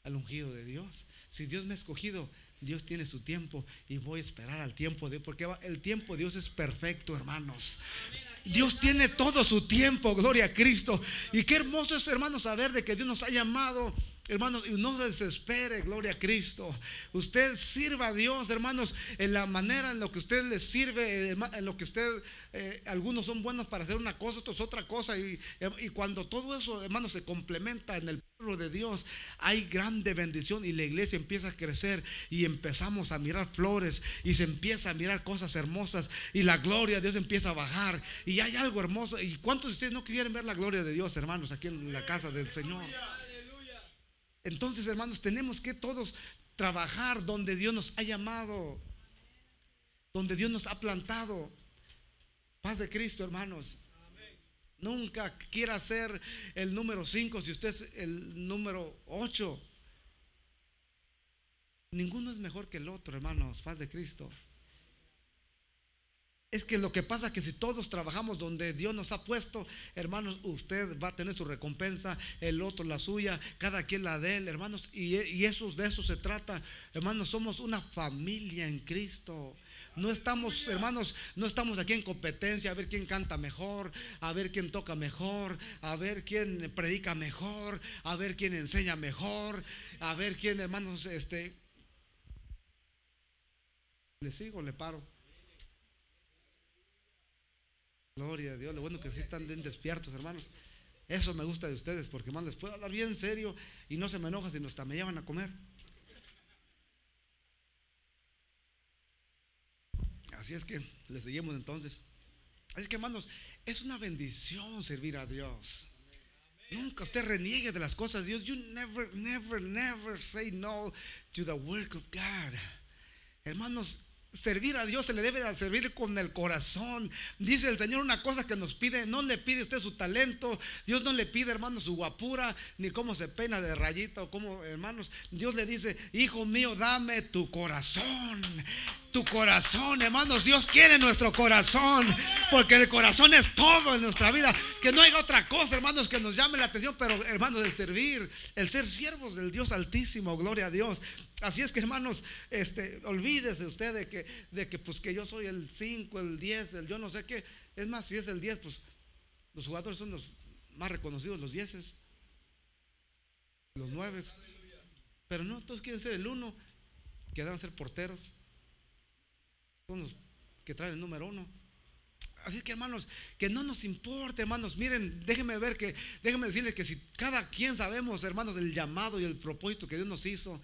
al ungido de Dios. Si Dios me ha escogido, Dios tiene su tiempo y voy a esperar al tiempo de porque el tiempo de Dios es perfecto, hermanos. Dios tiene todo su tiempo, gloria a Cristo. Y qué hermoso es, hermanos, saber de que Dios nos ha llamado Hermanos, no se desespere, gloria a Cristo. Usted sirva a Dios, hermanos, en la manera en lo que usted le sirve, en lo que usted, eh, algunos son buenos para hacer una cosa, otros otra cosa. Y, y, cuando todo eso, hermanos, se complementa en el pueblo de Dios, hay grande bendición y la iglesia empieza a crecer y empezamos a mirar flores y se empieza a mirar cosas hermosas y la gloria de Dios empieza a bajar y hay algo hermoso. ¿Y cuántos de ustedes no quieren ver la gloria de Dios, hermanos, aquí en la casa del Señor? Entonces, hermanos, tenemos que todos trabajar donde Dios nos ha llamado, donde Dios nos ha plantado. Paz de Cristo, hermanos. Nunca quiera ser el número 5 si usted es el número 8. Ninguno es mejor que el otro, hermanos. Paz de Cristo. Es que lo que pasa es que si todos trabajamos donde Dios nos ha puesto, hermanos, usted va a tener su recompensa, el otro la suya, cada quien la de él, hermanos, y, eso, de eso se trata. Hermanos, somos una familia en Cristo. No estamos, hermanos, no estamos aquí en competencia a ver quién canta mejor, a ver quién toca mejor, a ver quién predica mejor, a ver quién enseña mejor, a ver quién, hermanos, este... ¿Le sigo le paro? Gloria a Dios, lo bueno que sí están despiertos, hermanos. Eso me gusta de ustedes, porque hermanos, les puedo hablar bien serio y no se me enoja, sino hasta me llevan a comer. Así es que les seguimos entonces. Así que hermanos, es una bendición servir a Dios. Nunca usted reniegue de las cosas de Dios. You never, never, never say no to the work of God. Hermanos, servir a Dios se le debe de servir con el corazón. Dice el Señor una cosa que nos pide, no le pide usted su talento, Dios no le pide, hermano, su guapura, ni cómo se pena de rayita o cómo, hermanos, Dios le dice, hijo mío, dame tu corazón. Tu corazón, hermanos, Dios quiere nuestro corazón, porque el corazón es todo en nuestra vida. Que no hay otra cosa, hermanos, que nos llame la atención, pero hermanos, el servir, el ser siervos del Dios Altísimo, gloria a Dios. Así es que hermanos, este, olvídese usted de que, de que, pues, que yo soy el 5, el 10, el yo no sé qué. Es más, si es el 10, pues los jugadores son los más reconocidos, los 10, los 9. Pero no, todos quieren ser el 1, que a ser porteros. Que traen el número 1. Así que hermanos, que no nos importe, hermanos, miren, déjenme ver que, déjenme decirles que si cada quien sabemos, hermanos, del llamado y el propósito que Dios nos hizo,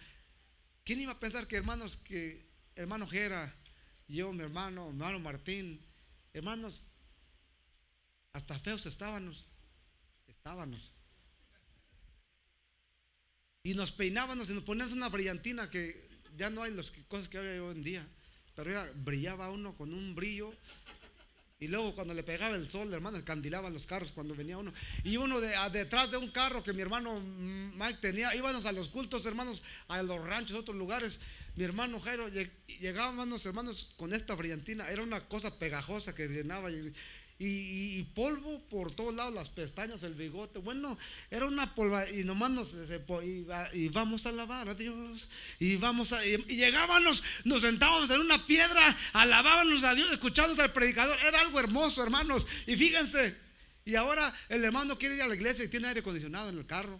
¿Quién iba a pensar que hermanos, que hermano Jera, yo, mi hermano, hermano Martín, hermanos, hasta feos estábamos, estábamos. Y nos peinábamos y nos poníamos una brillantina que ya no hay las cosas que hay hoy en día. Pero brillaba uno con un brillo y luego cuando le pegaba el sol, hermano, candilaban los carros cuando venía uno. Y uno de, detrás de un carro que mi hermano Mike tenía, íbamos a los cultos, hermanos, a los ranchos, otros lugares. Mi hermano Jairo, llegábamos, hermanos, con esta brillantina. Era una cosa pegajosa que llenaba. Y, polvo por todos lados, las pestañas, el bigote. Bueno, era una polva y nomás nos y, vamos a alabar a Dios. Y vamos a y, llegábamos, nos sentábamos en una piedra, alabábamos a Dios, escuchábamos al predicador. Era algo hermoso, hermanos. Y fíjense, y ahora el hermano quiere ir a la iglesia y tiene aire acondicionado en el carro.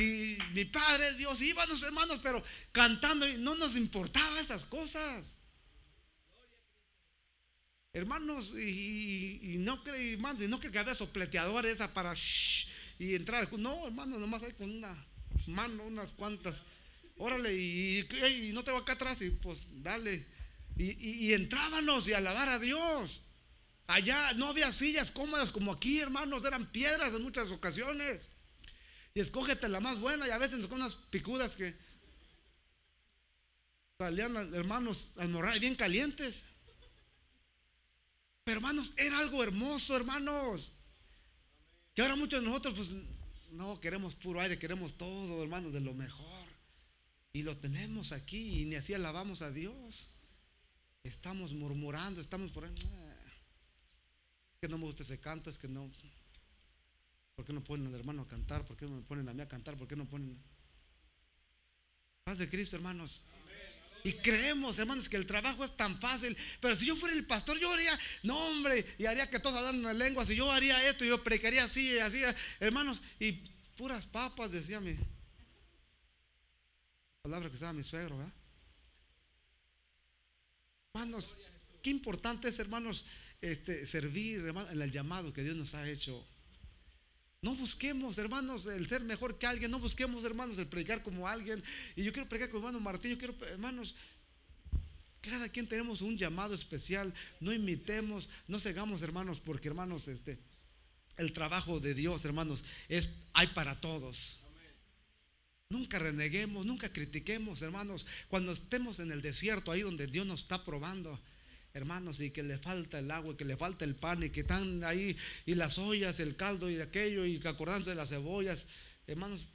y mi padre Dios íbamos hermanos pero cantando y no nos importaba esas cosas hermanos, y, no cree, hermanos, y no cree que había sopleteadores esa para y entrar. No, hermano, nomás hay con una mano, unas cuantas. Órale, y, no te acá atrás, y pues dale. Y, y, entrábamos y alabar a Dios. Allá no había sillas cómodas como aquí, hermanos, eran piedras en muchas ocasiones. Y escógete la más buena, y a veces con unas picudas que salían, hermanos, al bien calientes. Pero hermanos, era algo hermoso, hermanos. Que ahora muchos de nosotros, pues, no queremos puro aire, queremos todo, hermanos, de lo mejor. Y lo tenemos aquí y ni así alabamos a Dios. Estamos murmurando, estamos por ahí. que no me gusta ese canto, es que no. ¿Por qué no ponen al hermano a cantar? ¿Por qué no me ponen a mí a cantar? ¿Por qué no ponen? Paz de Cristo, hermanos. Y creemos, hermanos, que el trabajo es tan fácil. Pero si yo fuera el pastor, yo haría, no hombre, y haría que todos hablaran en lengua. Si yo haría esto, yo predicaría así, así, hermanos. Y puras papas, decía mi palabra que estaba mi suegro, ¿verdad? Hermanos, qué importante es, hermanos, este, servir en el llamado que Dios nos ha hecho. No busquemos, hermanos, el ser mejor que alguien. No busquemos, hermanos, el predicar como alguien. Y yo quiero predicar como hermano Martín. Yo quiero, hermanos, cada quien tenemos un llamado especial. No imitemos, no cegamos, hermanos, porque, hermanos, este, el trabajo de Dios, hermanos, es hay para todos. Nunca reneguemos, nunca critiquemos, hermanos. Cuando estemos en el desierto, ahí donde Dios nos está probando, hermanos, y que le falta el agua, y que le falta el pan, y que están ahí, y las ollas, el caldo y aquello, y que acordándose de las cebollas, hermanos,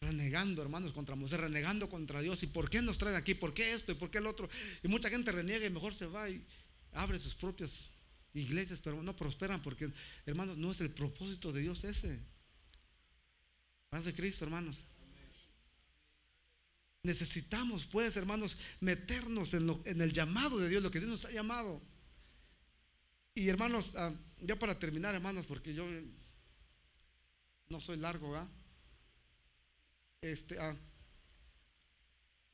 renegando, hermanos, contra Moisés, renegando contra Dios. ¿Y por qué nos traen aquí? ¿Por qué esto? ¿Y por qué el otro? Y mucha gente reniega y mejor se va y abre sus propias iglesias, pero no prosperan porque, hermanos, no es el propósito de Dios ese. Paz de Cristo, hermanos. Necesitamos, pues, hermanos, meternos en, el llamado de Dios, lo que Dios nos ha llamado. Y hermanos, ah, ya para terminar, hermanos, porque yo no soy largo, ¿ah? Este, ah,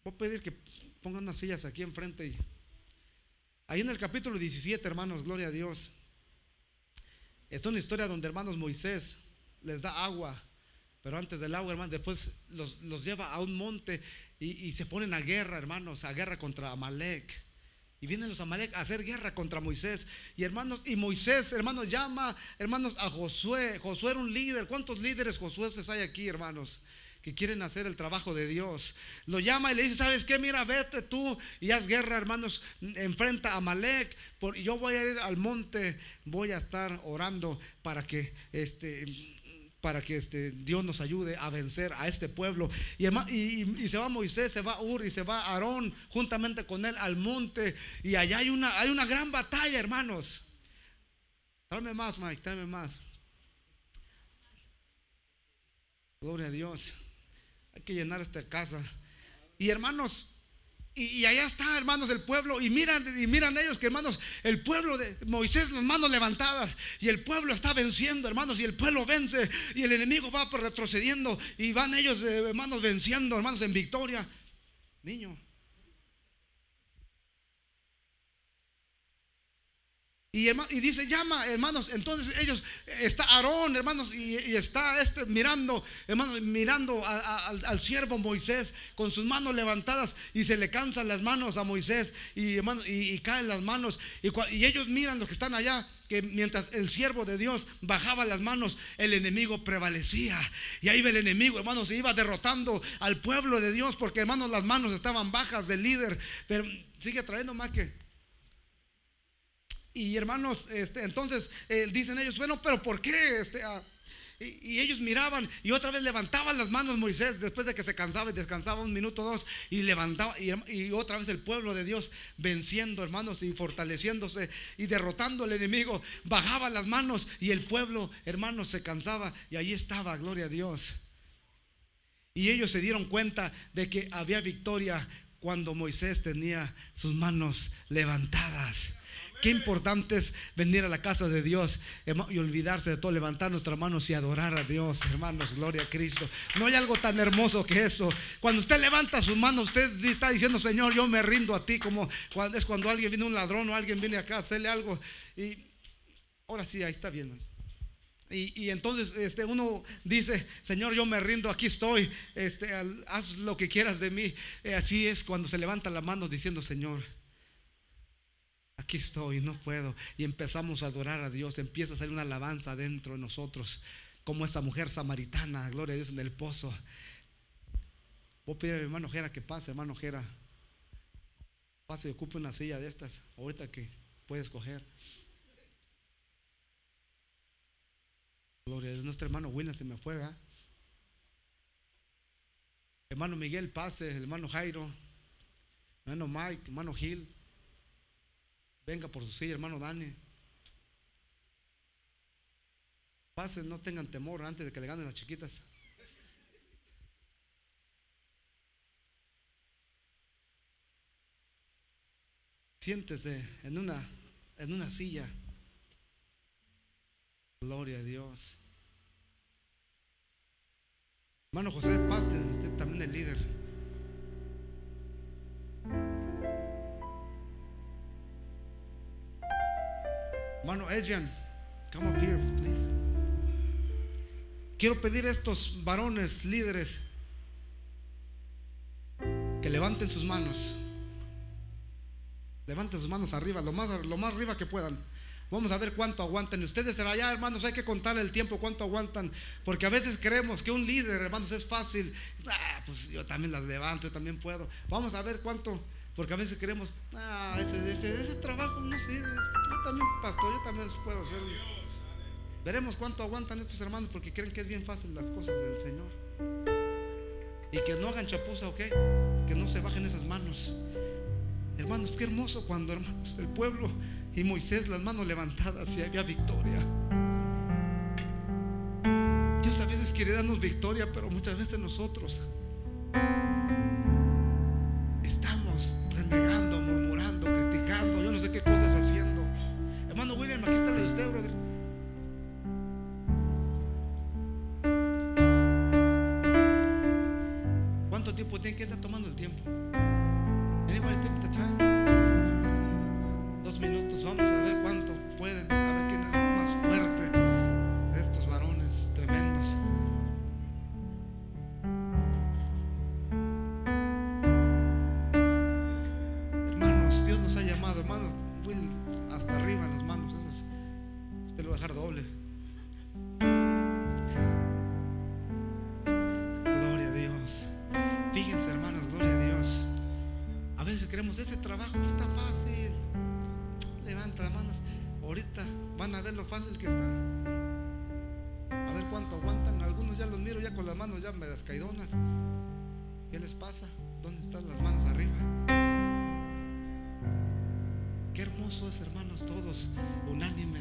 voy a pedir que pongan unas sillas aquí enfrente. Ahí en el capítulo 17, hermanos, gloria a Dios. Es una historia donde, hermanos, Moisés les da agua pero antes del agua, hermanos, después los, lleva a un monte y, se ponen a guerra, hermanos, a guerra contra Amalek. Y vienen los Amalek a hacer guerra contra Moisés. Y hermanos, y Moisés, hermanos, llama, hermanos, a Josué. Josué era un líder. ¿Cuántos líderes Josué hay aquí, hermanos? que quieren hacer el trabajo de Dios. Lo llama y le dice, ¿sabes qué? Mira, vete tú y haz guerra, hermanos, enfrenta a Amalek. Por, yo voy a ir al monte, voy a estar orando para que este para que este, Dios nos ayude a vencer a este pueblo. Y, y, se va Moisés, se va Ur y se va Aarón juntamente con él al monte. Y allá hay una, hay una gran batalla, hermanos. Tráeme más, Mike, tráeme más. Gloria a Dios. Hay que llenar esta casa. Y hermanos, y, allá está, hermanos, el pueblo. Y miran, y miran ellos que, hermanos, el pueblo de Moisés, las manos levantadas. Y el pueblo está venciendo, hermanos. Y el pueblo vence. Y el enemigo va retrocediendo. Y van ellos, eh, hermanos, venciendo, hermanos, en victoria. Niño, Y, dice, llama, hermanos. Entonces ellos, está Aarón, hermanos, y, está este mirando, hermanos, mirando al, siervo Moisés con sus manos levantadas y se le cansan las manos a Moisés y, hermanos, y, caen las manos. Y, ellos miran los que están allá, que mientras el siervo de Dios bajaba las manos, el enemigo prevalecía. Y ahí el enemigo, hermanos, se iba derrotando al pueblo de Dios porque, hermanos, las manos estaban bajas del líder. Pero sigue trayendo más que y hermanos, este, entonces eh, dicen ellos, bueno, pero ¿por qué? Este, ah, y, ellos miraban y otra vez levantaban las manos Moisés después de que se cansaba y descansaba un minuto o dos y levantaba y, y, otra vez el pueblo de Dios venciendo hermanos y fortaleciéndose y derrotando al enemigo. Bajaba las manos y el pueblo hermanos se cansaba y ahí estaba gloria a Dios. Y ellos se dieron cuenta de que había victoria cuando Moisés tenía sus manos levantadas Qué importante es venir a la casa de Dios y olvidarse de todo, levantar nuestras manos y adorar a Dios, hermanos, gloria a Cristo. No hay algo tan hermoso que eso. Cuando usted levanta sus manos, usted está diciendo, Señor, yo me rindo a ti, como es cuando alguien viene un ladrón o alguien viene acá a hacerle algo. Y ahora sí, ahí está bien. Y, entonces este, uno dice, Señor, yo me rindo, aquí estoy, este, haz lo que quieras de mí. Eh, así es cuando se levanta la mano diciendo, Señor, aquí estoy, no puedo. Y empezamos a adorar a Dios, empieza a salir una alabanza dentro de nosotros, como esa mujer samaritana, gloria a Dios, en el pozo. Voy a pedir a mi hermano Jera que pase, hermano Jera. Pase y ocupe una silla de estas, ahorita que puedes coger. Gloria a Dios, nuestro hermano William se me fue, ¿verdad? Hermano Miguel pase, hermano Jairo, hermano Mike, hermano Gil. Venga por su silla, hermano Dani. Pase, no tengan temor antes de que le ganen las chiquitas. Siéntese en una, en una silla. Gloria a Dios. Hermano José Paz, usted también el líder. Hermano Adrian, come up here, please. Quiero pedir a estos varones líderes que levanten sus manos. Levanten sus manos arriba, lo más, lo más arriba que puedan. Vamos a ver cuánto aguantan. Y ustedes serán allá, hermanos, hay que contar el tiempo, cuánto aguantan. Porque a veces creemos que un líder, hermanos, es fácil. Ah, pues yo también las levanto, yo también puedo. Vamos a ver cuánto. Porque a veces creemos, ah, ese, ese, trabajo no sirve. Yo también, pastor, yo también puedo hacer. Veremos cuánto aguantan estos hermanos porque creen que es bien fácil las cosas del Señor. Y que no hagan chapuza, ¿ok? Que no se bajen esas manos. Hermanos, qué hermoso cuando, hermanos, el pueblo y Moisés las manos levantadas y había victoria. Dios a veces quiere darnos victoria, pero muchas veces nosotros ആയിരിക്കും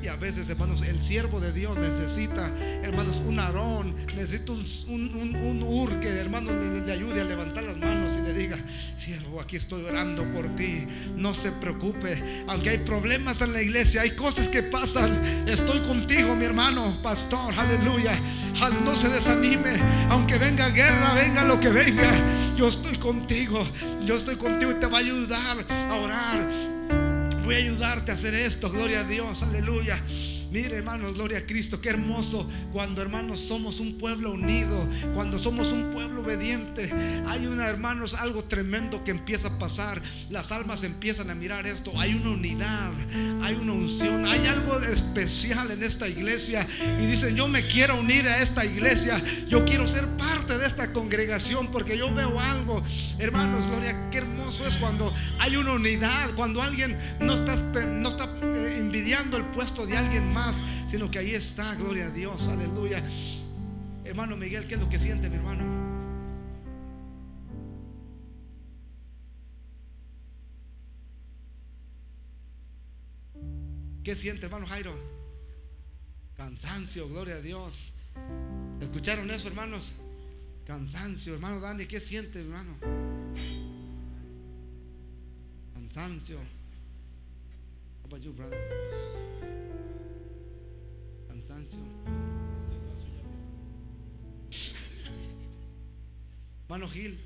Y a veces, hermanos, el siervo de Dios necesita, hermanos, un arón, necesita un, un, un, ur que, hermanos, le, ayude a levantar las manos y le diga, siervo, aquí estoy orando por ti, no se preocupe, aunque hay problemas en la iglesia, hay cosas que pasan, estoy contigo, mi hermano, pastor, aleluya, no se desanime, aunque venga guerra, venga lo que venga, yo estoy contigo, yo estoy contigo y te va a ayudar a orar voy a ayudarte a hacer esto, gloria a Dios, aleluya. Mire, hermanos, gloria a Cristo. Qué hermoso cuando, hermanos, somos un pueblo unido, cuando somos un pueblo obediente. Hay una, hermanos, algo tremendo que empieza a pasar. Las almas empiezan a mirar esto. Hay una unidad, hay una unción, hay algo especial en esta iglesia. Y dicen, yo me quiero unir a esta iglesia. Yo quiero ser parte de esta congregación porque yo veo algo. Hermanos, gloria, qué hermoso es cuando hay una unidad, cuando alguien no está, no está envidiando el puesto de alguien más sino que ahí está, gloria a Dios, aleluya. Hermano Miguel, ¿qué es lo que siente mi hermano? ¿Qué siente, hermano Jairo? Cansancio, gloria a Dios. ¿Escucharon eso, hermanos? Cansancio, hermano Dani, ¿qué siente, hermano? Cansancio. About you, brother? Cansancio. Hermano Gil.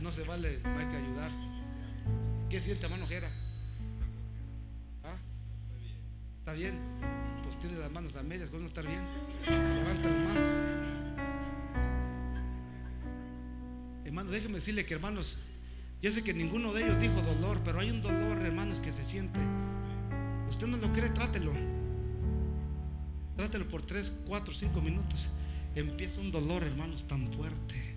No se vale, hay que ayudar. ¿Qué siente, hermano Jera? ¿Ah? ¿Está bien? Pues tiene las manos a medias, ¿cómo no estar bien? Levántalo más. Hermano, déjeme decirle que, hermanos, yo sé que ninguno de ellos dijo dolor, pero hay un dolor, hermanos, que se siente. Usted no lo cree, trátelo. Trátelo por 3, 4, 5 minutos. Empieza un dolor, hermanos, tan fuerte.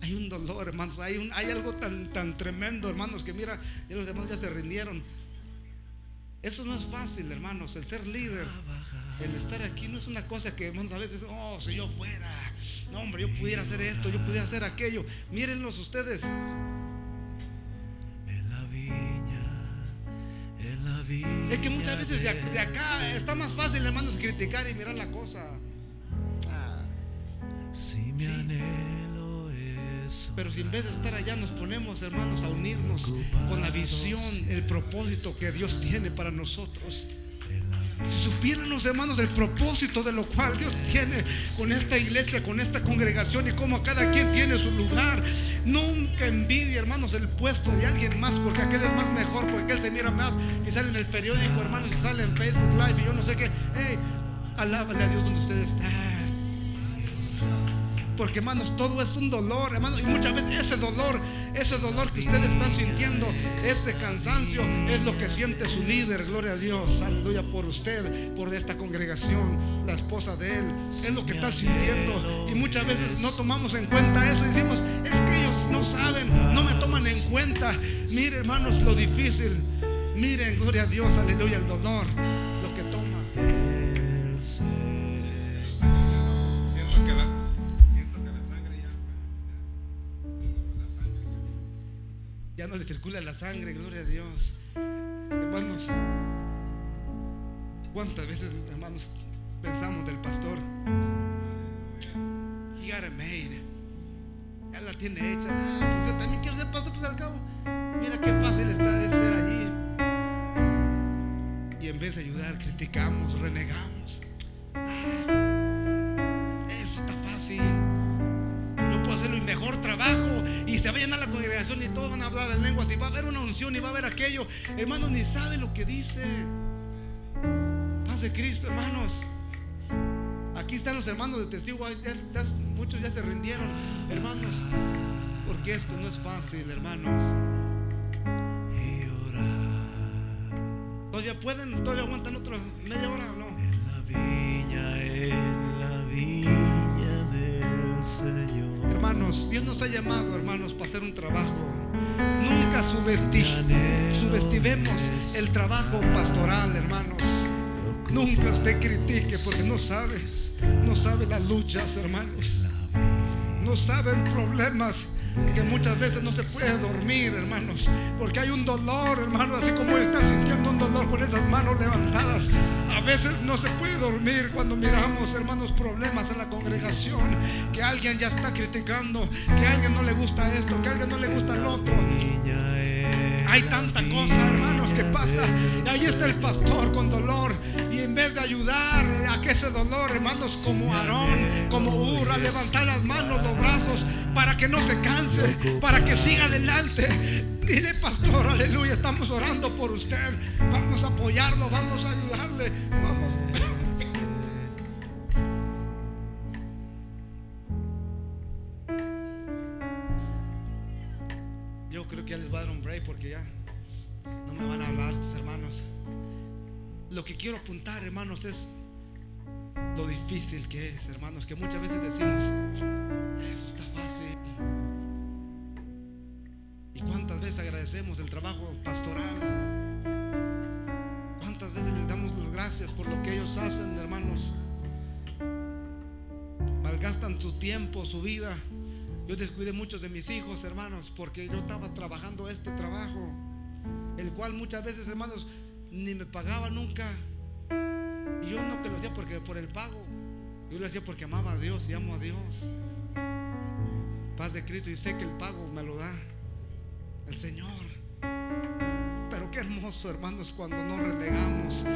Hay un dolor, hermanos. Hay, un, hay algo tan, tan tremendo, hermanos, que mira, ya los demás ya se rindieron. Eso no es fácil, hermanos. El ser líder, el estar aquí no es una cosa que, hermanos, a veces, oh, si yo fuera, no, hombre, yo pudiera hacer esto, yo pudiera hacer aquello. Mírenlos ustedes. En la viña, en la viña. Es que muchas veces de, ac- de acá está más fácil, hermanos, criticar y mirar la cosa. Ah, Si es. Pero si en vez de estar allá nos ponemos, hermanos, a unirnos con la visión, el propósito que Dios tiene para nosotros. Si supiéramos, hermanos, del propósito de lo cual Dios tiene con esta iglesia, con esta congregación y cómo cada quien tiene su lugar. Nunca envidie, hermanos, el puesto de alguien más porque aquel es más mejor, porque aquel se mira más y sale en el periódico, hermanos, y sale en Facebook Live y yo no sé qué. Hey, alábale a Dios donde usted está. Porque hermanos, todo es un dolor, hermanos, y muchas veces ese dolor, ese dolor que ustedes están sintiendo, ese cansancio, es lo que siente su líder, gloria a Dios, aleluya, por usted, por esta congregación, la esposa de él, es lo que están sintiendo. Y muchas veces no tomamos en cuenta eso decimos, es que ellos no saben, no me toman en cuenta. Mire, hermanos, lo difícil, miren, gloria a Dios, aleluya, el dolor, lo que toma. Circula la sangre, gloria a Dios. Hermanos, ¿cuántas veces, hermanos, pensamos del pastor? He got it made. Ya la tiene hecha. Ah, pues yo también quiero ser pastor, pues al cabo. Mira qué fácil está de ser allí. Y en vez de ayudar, criticamos, renegamos. Ah, se va a llenar la congregación y todos van a hablar en lenguas y va a haber una unción y va a haber aquello. Hermanos, ni sabe lo que dice. Paz de Cristo, hermanos. Aquí están los hermanos de testigo. muchos ya se rindieron, hermanos. Porque esto no es fácil, hermanos. ¿Todavía pueden? ¿Todavía aguantan otra media hora no? en la viña, en la viña del Señor. Hermanos, Dios nos ha llamado, hermanos, para hacer un trabajo. Nunca subesti- subestimemos el trabajo pastoral, hermanos. Nunca usted critique porque no sabe, no sabe las luchas, hermanos. No saben problemas que muchas veces no se puede dormir, hermanos, porque hay un dolor, hermanos, así como está sintiendo un dolor con esas manos levantadas. A veces no se puede dormir cuando miramos, hermanos, problemas en la congregación, que alguien ya está criticando, que a alguien no le gusta esto, que a alguien no le gusta el otro. Hay tanta cosa, hermanos, que pasa. del Y ahí está el pastor con dolor. Y en vez de ayudar a que ese dolor, hermanos, como Aarón, como Ur, a levantar las manos, los brazos, para que no se canse, para que siga adelante. Dile, pastor, aleluya, estamos orando por usted. Vamos a apoyarlo, vamos a ayudarle. Vamos. Lo que quiero apuntar, hermanos, es lo difícil que es, hermanos, que muchas veces decimos, eso está fácil. ¿Y cuántas veces agradecemos el trabajo pastoral? ¿Cuántas veces les damos las gracias por lo que ellos hacen, hermanos? Malgastan su tiempo, su vida, Yo descuidé muchos de mis hijos, hermanos, porque yo estaba trabajando este trabajo, el cual muchas veces, hermanos, ni me pagaba nunca. Y yo no que lo hacía porque por el pago. Yo lo hacía porque amaba a Dios y amo a Dios. Paz de Cristo y sé que el pago me lo da el Señor. Pero qué hermoso, hermanos, cuando nos relegamos.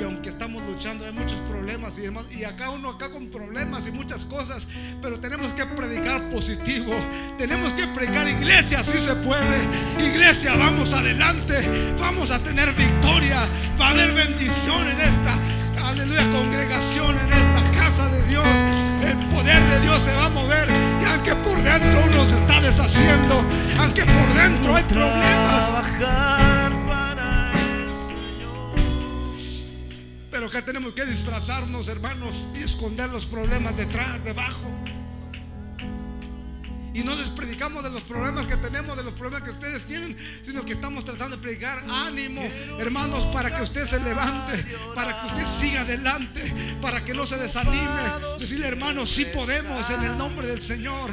Y aunque estamos luchando, hay muchos problemas y demás. Y acá uno, acá con problemas y muchas cosas. Pero tenemos que predicar positivo. Tenemos que predicar iglesia, si se puede. Iglesia, vamos adelante. Vamos a tener victoria. Va a haber bendición en esta, aleluya, congregación, en esta casa de Dios. El poder de Dios se va a mover. Y aunque por dentro uno se está deshaciendo, aunque por dentro hay problemas. Tenemos que disfrazarnos, hermanos, y esconder los problemas detrás, debajo. Y no les predicamos de los problemas que tenemos, de los problemas que ustedes tienen, sino que estamos tratando de predicar ánimo, hermanos, para que usted se levante, para que usted siga adelante, para que no se desanime. Decirle, hermanos, sí podemos en el nombre del Señor.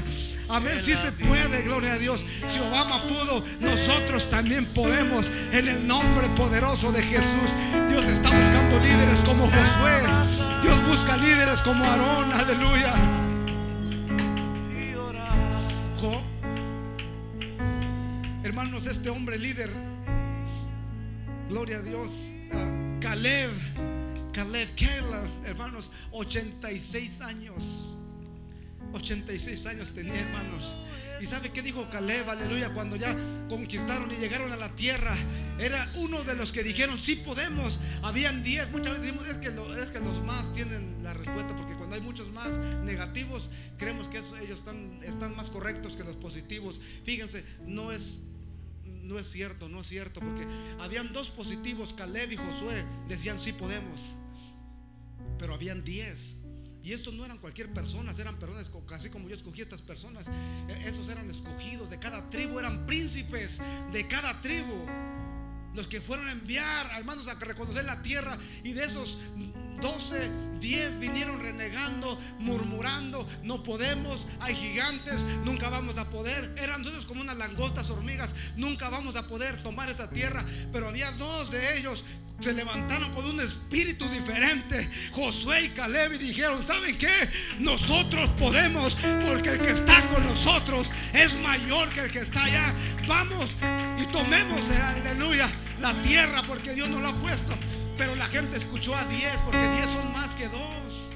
Amén, sí se puede, gloria a Dios. Si Obama pudo, nosotros también podemos en el nombre poderoso de Jesús. Dios está líderes como Josué. Dios busca líderes como Aarón, aleluya. Hermanos, este hombre líder, gloria a Dios, ah, Caleb, Caleb, Caleb, hermanos, 86 años. 86 años tenía, hermanos. ¿Y sabe qué dijo Caleb? Aleluya, cuando ya conquistaron y llegaron a la tierra. Era uno de los que dijeron, sí podemos. Habían 10, muchas veces decimos, es que, lo- que los más tienen la respuesta, porque cuando hay muchos más negativos, creemos que ellos están, están más correctos que los positivos. Fíjense, no es, no es cierto, no es cierto, porque habían dos positivos, Caleb y Josué, decían, sí podemos. Pero habían 10. Y estos no eran cualquier persona, eran personas, así como yo escogí estas personas. eh, Esos eran escogidos de cada tribu, eran príncipes de cada tribu. Los que fueron a enviar, hermanos, a reconocer la tierra. Y de esos 12, 10 vinieron renegando, murmurando. No podemos, hay gigantes, nunca vamos a poder. Eran nosotros como unas langostas, hormigas. Nunca vamos a poder tomar esa tierra. Pero había dos de ellos se levantaron con un espíritu diferente, Josué y Caleb, y dijeron, ¿saben qué? Nosotros podemos, porque el que está con nosotros es mayor que el que está allá. Vamos y tomemos, aleluya, la tierra, porque Dios nos lo ha puesto. Pero la gente escuchó a 10, porque 10 son más que dos.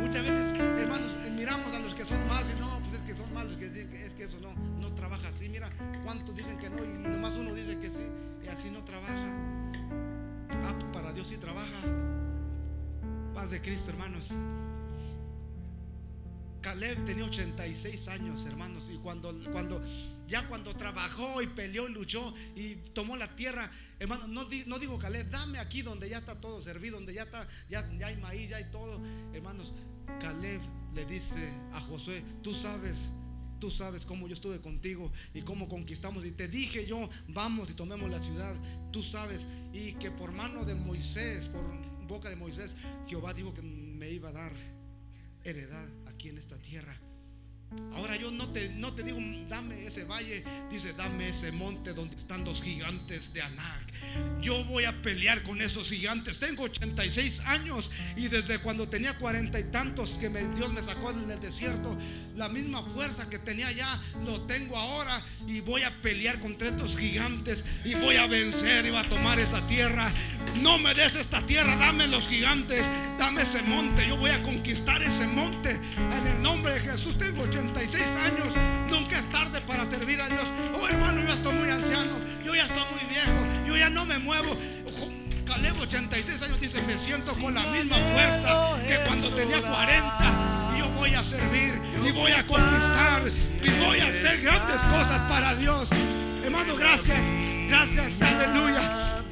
Muchas veces, hermanos, miramos a los que son más y no, pues es que son malos, es que eso no, no trabaja así. Mira cuántos dicen que no y nomás uno dice que sí, y así no trabaja. Ah, pues para Dios sí trabaja. Paz de Cristo, hermanos. Caleb tenía 86 años, hermanos, y cuando, cuando ya cuando trabajó y peleó y luchó y tomó la tierra, hermano, no, no dijo Caleb, dame aquí donde ya está todo servido, donde ya está, ya, ya hay maíz, ya hay todo, hermanos. Caleb le dice a Josué, tú sabes, tú sabes cómo yo estuve contigo y cómo conquistamos y te dije yo, vamos y tomemos la ciudad, tú sabes y que por mano de Moisés, por boca de Moisés, Jehová dijo que me iba a dar heredad aquí en esta tierra. Ahora yo no te, no te digo, dame ese valle, dice, dame ese monte donde están los gigantes de Anac. Yo voy a pelear con esos gigantes. Tengo 86 años y desde cuando tenía cuarenta y tantos que me- Dios me sacó del desierto, la misma fuerza que tenía ya, lo tengo ahora y voy a pelear contra estos gigantes y voy a vencer y voy a tomar esa tierra. No me des esta tierra, dame los gigantes, dame ese monte, yo voy a conquistar ese monte en el nombre Jesús. Tengo 86 años, nunca es tarde para servir a Dios. Oh hermano, yo ya estoy muy anciano, yo ya estoy muy viejo, yo ya no me muevo. Caleb 86 años dice, me siento con la misma fuerza que cuando tenía 40 y yo voy a servir y voy a conquistar y voy a hacer grandes cosas para Dios. Hermano, gracias, gracias, aleluya.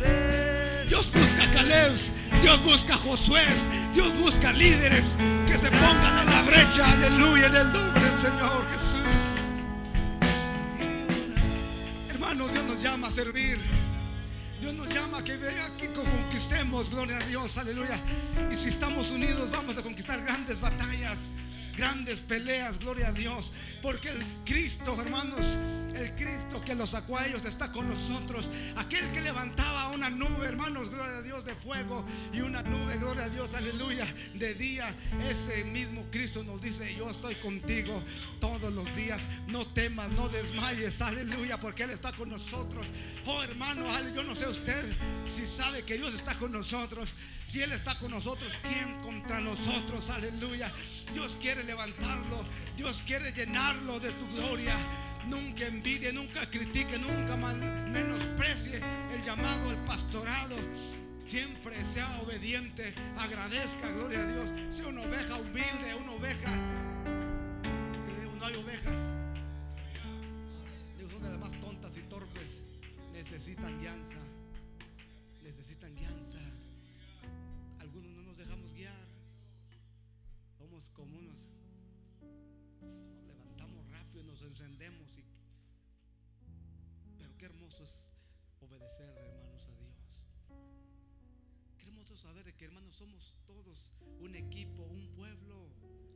Dios busca Caleb, Dios busca Josué, Dios busca líderes que se pongan en la brecha, aleluya, en el nombre del Señor Jesús. Hermano, Dios nos llama a servir. Dios nos llama a que vea que conquistemos, gloria a Dios, aleluya. Y si estamos unidos, vamos a conquistar grandes batallas. Grandes peleas, gloria a Dios. Porque el Cristo, hermanos, el Cristo que los sacó a ellos está con nosotros. Aquel que levantaba una nube, hermanos, gloria a Dios, de fuego y una nube, gloria a Dios, aleluya, de día. Ese mismo Cristo nos dice, yo estoy contigo todos los días. No temas, no desmayes, aleluya, porque Él está con nosotros. Oh hermano, yo no sé usted si sabe que Dios está con nosotros. Si Él está con nosotros, ¿quién contra nosotros? Aleluya. Dios quiere levantarlo. Dios quiere llenarlo de su gloria. Nunca envidie, nunca critique, nunca menosprecie el llamado, el pastorado. Siempre sea obediente, agradezca, gloria a Dios. Sea una oveja humilde, una oveja. No hay ovejas. Son de las más tontas y torpes. Necesitan guianza. Hermanos, somos todos un equipo, un pueblo,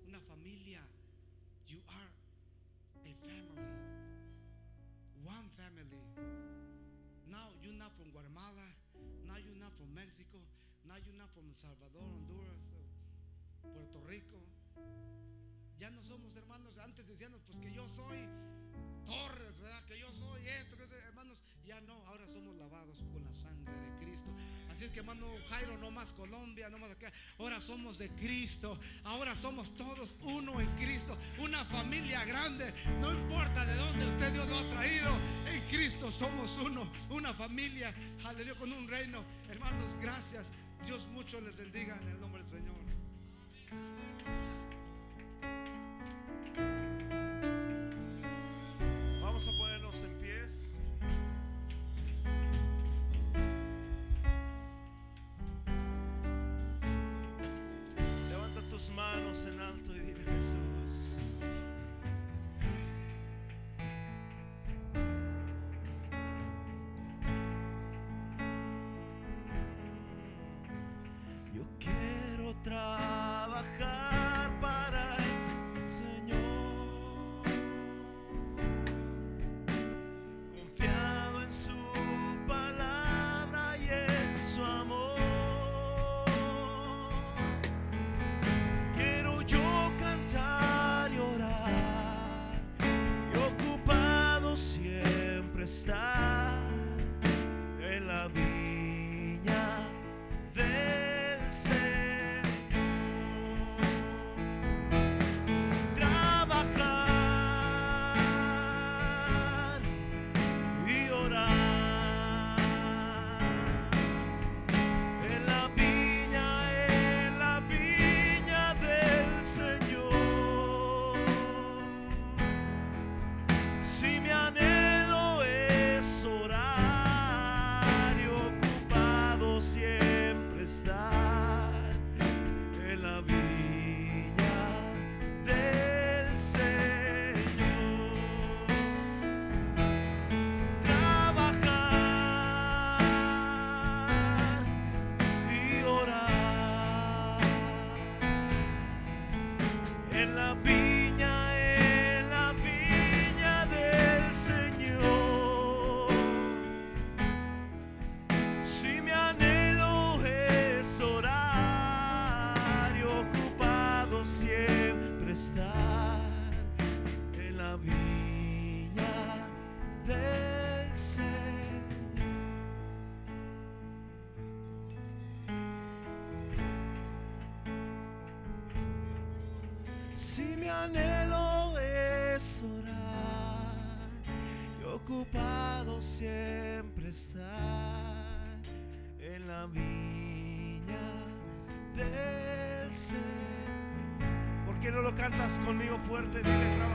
una familia. You are a family. One family. Now you're not from Guatemala. Now you're not from Mexico. Now you're not from Salvador, Honduras, Puerto Rico. Ya no somos hermanos. Antes decíamos, pues que yo soy Torres, ¿verdad? Que yo soy esto, que hermanos. Ya no, ahora somos lavados con la sangre de Cristo. Así que, hermano Jairo, no más Colombia, no más acá. Ahora somos de Cristo. Ahora somos todos uno en Cristo. Una familia grande. No importa de dónde usted Dios lo ha traído. En Cristo somos uno. Una familia. Aleluya, con un reino. Hermanos, gracias. Dios mucho les bendiga en el nombre del Señor. Vamos a ponernos en alto y dile Jesús. Yo quiero trabajar qué no lo cantas conmigo fuerte? Dile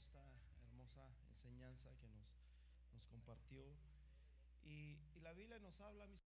esta hermosa enseñanza que nos, nos compartió. Y, y la Biblia nos habla, mis